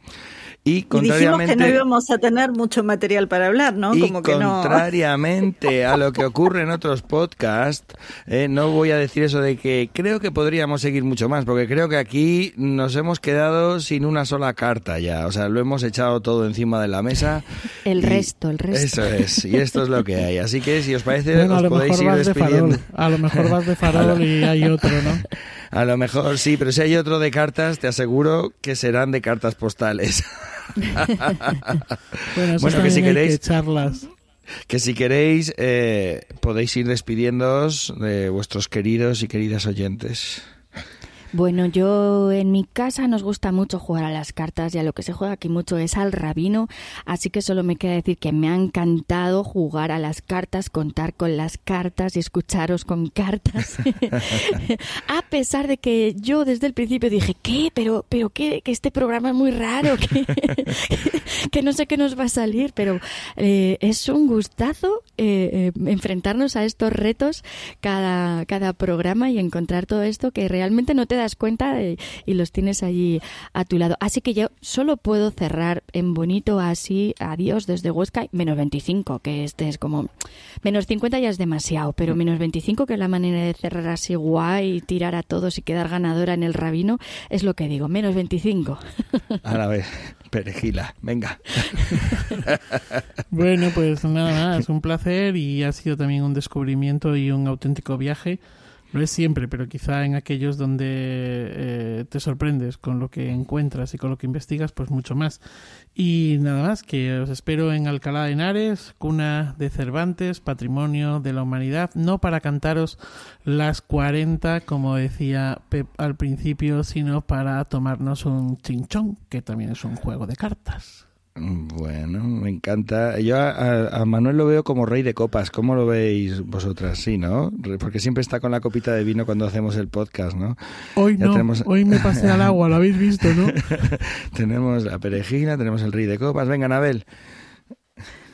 Y contrariamente. que no íbamos a tener mucho material para hablar, ¿no? Como que contrariamente a lo que ocurre en otros podcasts, eh, no voy a decir eso de que creo que podríamos seguir mucho más, porque creo que aquí nos hemos quedado sin una sola carta ya. O sea, lo hemos echado todo encima de la mesa. [LAUGHS] El resto, el resto. Eso es, y esto es lo que hay. Así que si os parece, os podéis ir despidiendo. a lo mejor vas de farol [LAUGHS] y hay otro, ¿no? [LAUGHS] A lo mejor sí, pero si hay otro de cartas, te aseguro que serán de cartas postales. [LAUGHS] bueno, que si queréis charlas. Que si queréis eh, podéis ir despidiéndoos de vuestros queridos y queridas oyentes. Bueno, yo en mi casa nos gusta mucho jugar a las cartas y a lo que se juega aquí mucho es al rabino, así que solo me queda decir que me ha encantado jugar a las cartas, contar con las cartas y escucharos con cartas. [LAUGHS] [LAUGHS] a pesar de que yo desde el principio dije, ¿qué? Pero, pero qué, que este programa es muy raro, que, [LAUGHS] que no sé qué nos va a salir, pero eh, es un gustazo eh, eh, enfrentarnos a estos retos cada, cada programa y encontrar todo esto que realmente no te da das cuenta y, los tienes allí a tu lado. Así que yo solo puedo cerrar en bonito así, adiós desde Huesca, menos 25, que este es como, menos 50 ya es demasiado, pero menos 25 que es la manera de cerrar así guay, tirar a todos y quedar ganadora en el rabino, es lo que digo, menos 25. [LAUGHS] A la vez, perejila, venga. [LAUGHS] bueno, pues nada, es un placer y ha sido también un descubrimiento y un auténtico viaje no es siempre, pero quizá en aquellos donde eh, te sorprendes con lo que encuentras y con lo que investigas, pues mucho más. Y nada más, que os espero en Alcalá de Henares, cuna de Cervantes, patrimonio de la humanidad, no para cantaros las 40, como decía Pep al principio, sino para tomarnos un chinchón, que también es un juego de cartas. Bueno, me encanta. Yo a, Manuel lo veo como rey de copas. ¿Cómo lo veis vosotras? Sí, ¿no? Porque siempre está con la copita de vino cuando hacemos el podcast, ¿no? Hoy no, hoy me pasé al agua, lo habéis visto, ¿no? [LAUGHS] tenemos la perejina, tenemos el rey de copas. Venga, Anabel.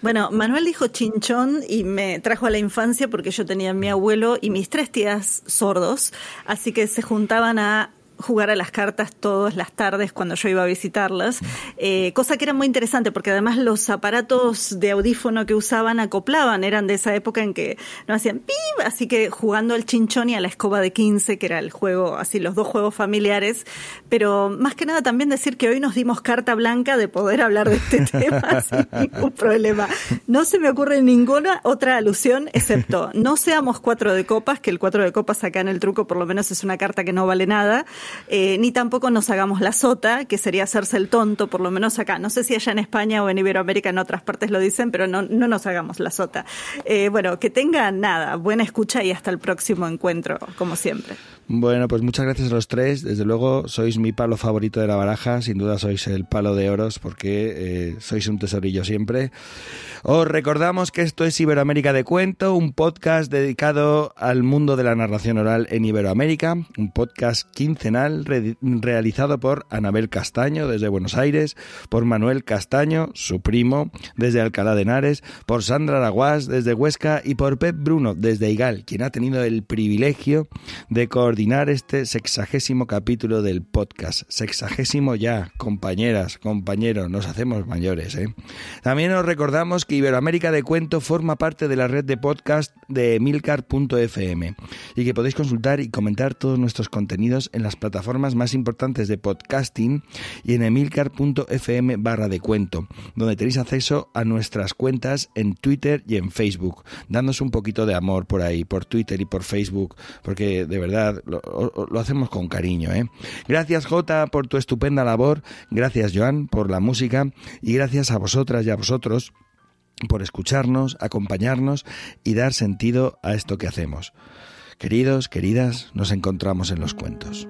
Bueno, Manuel dijo chinchón y me trajo a la infancia porque yo tenía a mi abuelo y mis tres tías sordos, así que se juntaban a jugar a las cartas todas las tardes cuando yo iba a visitarlas, eh, cosa que era muy interesante porque además los aparatos de audífono que usaban acoplaban, eran de esa época en que no hacían ¡pim! así que jugando al chinchón y a la escoba de 15, que era el juego, así los dos juegos familiares, pero más que nada también decir que hoy nos dimos carta blanca de poder hablar de este [LAUGHS] tema [LAUGHS] sin ningún problema. No se me ocurre ninguna otra alusión excepto no seamos cuatro de copas, que el cuatro de copas acá en el truco por lo menos es una carta que no vale nada, eh, ni tampoco nos hagamos la sota, que sería hacerse el tonto, por lo menos acá. No sé si allá en España o en Iberoamérica en otras partes lo dicen, pero no, no nos hagamos la sota. Eh, bueno, que tengan nada, buena escucha y hasta el próximo encuentro, como siempre. Bueno, pues muchas gracias a los tres. Desde luego, sois mi palo favorito de la baraja. Sin duda sois el palo de oros porque eh, sois un tesorillo siempre. Os recordamos que esto es Iberoamérica de Cuento, un podcast dedicado al mundo de la narración oral en Iberoamérica, un podcast quincenal realizado por Anabel Castaño desde Buenos Aires, por Manuel Castaño, su primo, desde Alcalá de Henares, por Sandra Araguás desde Huesca y por Pep Bruno desde Igal, quien ha tenido el privilegio de coordinar este sexagésimo capítulo del podcast. Sexagésimo ya, compañeras, compañeros, nos hacemos mayores. ¿eh? También os recordamos que Iberoamérica de Cuento forma parte de la red de podcast de emilcar.fm y que podéis consultar y comentar todos nuestros contenidos en las plataformas más importantes de podcasting y en emilcar.fm barra de cuento, donde tenéis acceso a nuestras cuentas en Twitter y en Facebook. Dándonos un poquito de amor por ahí, por Twitter y por Facebook, porque de verdad lo, hacemos con cariño. ¿eh? Gracias Jota por tu estupenda labor, gracias Joan por la música y gracias a vosotras y a vosotros por escucharnos, acompañarnos y dar sentido a esto que hacemos. Queridos, queridas, nos encontramos en los cuentos.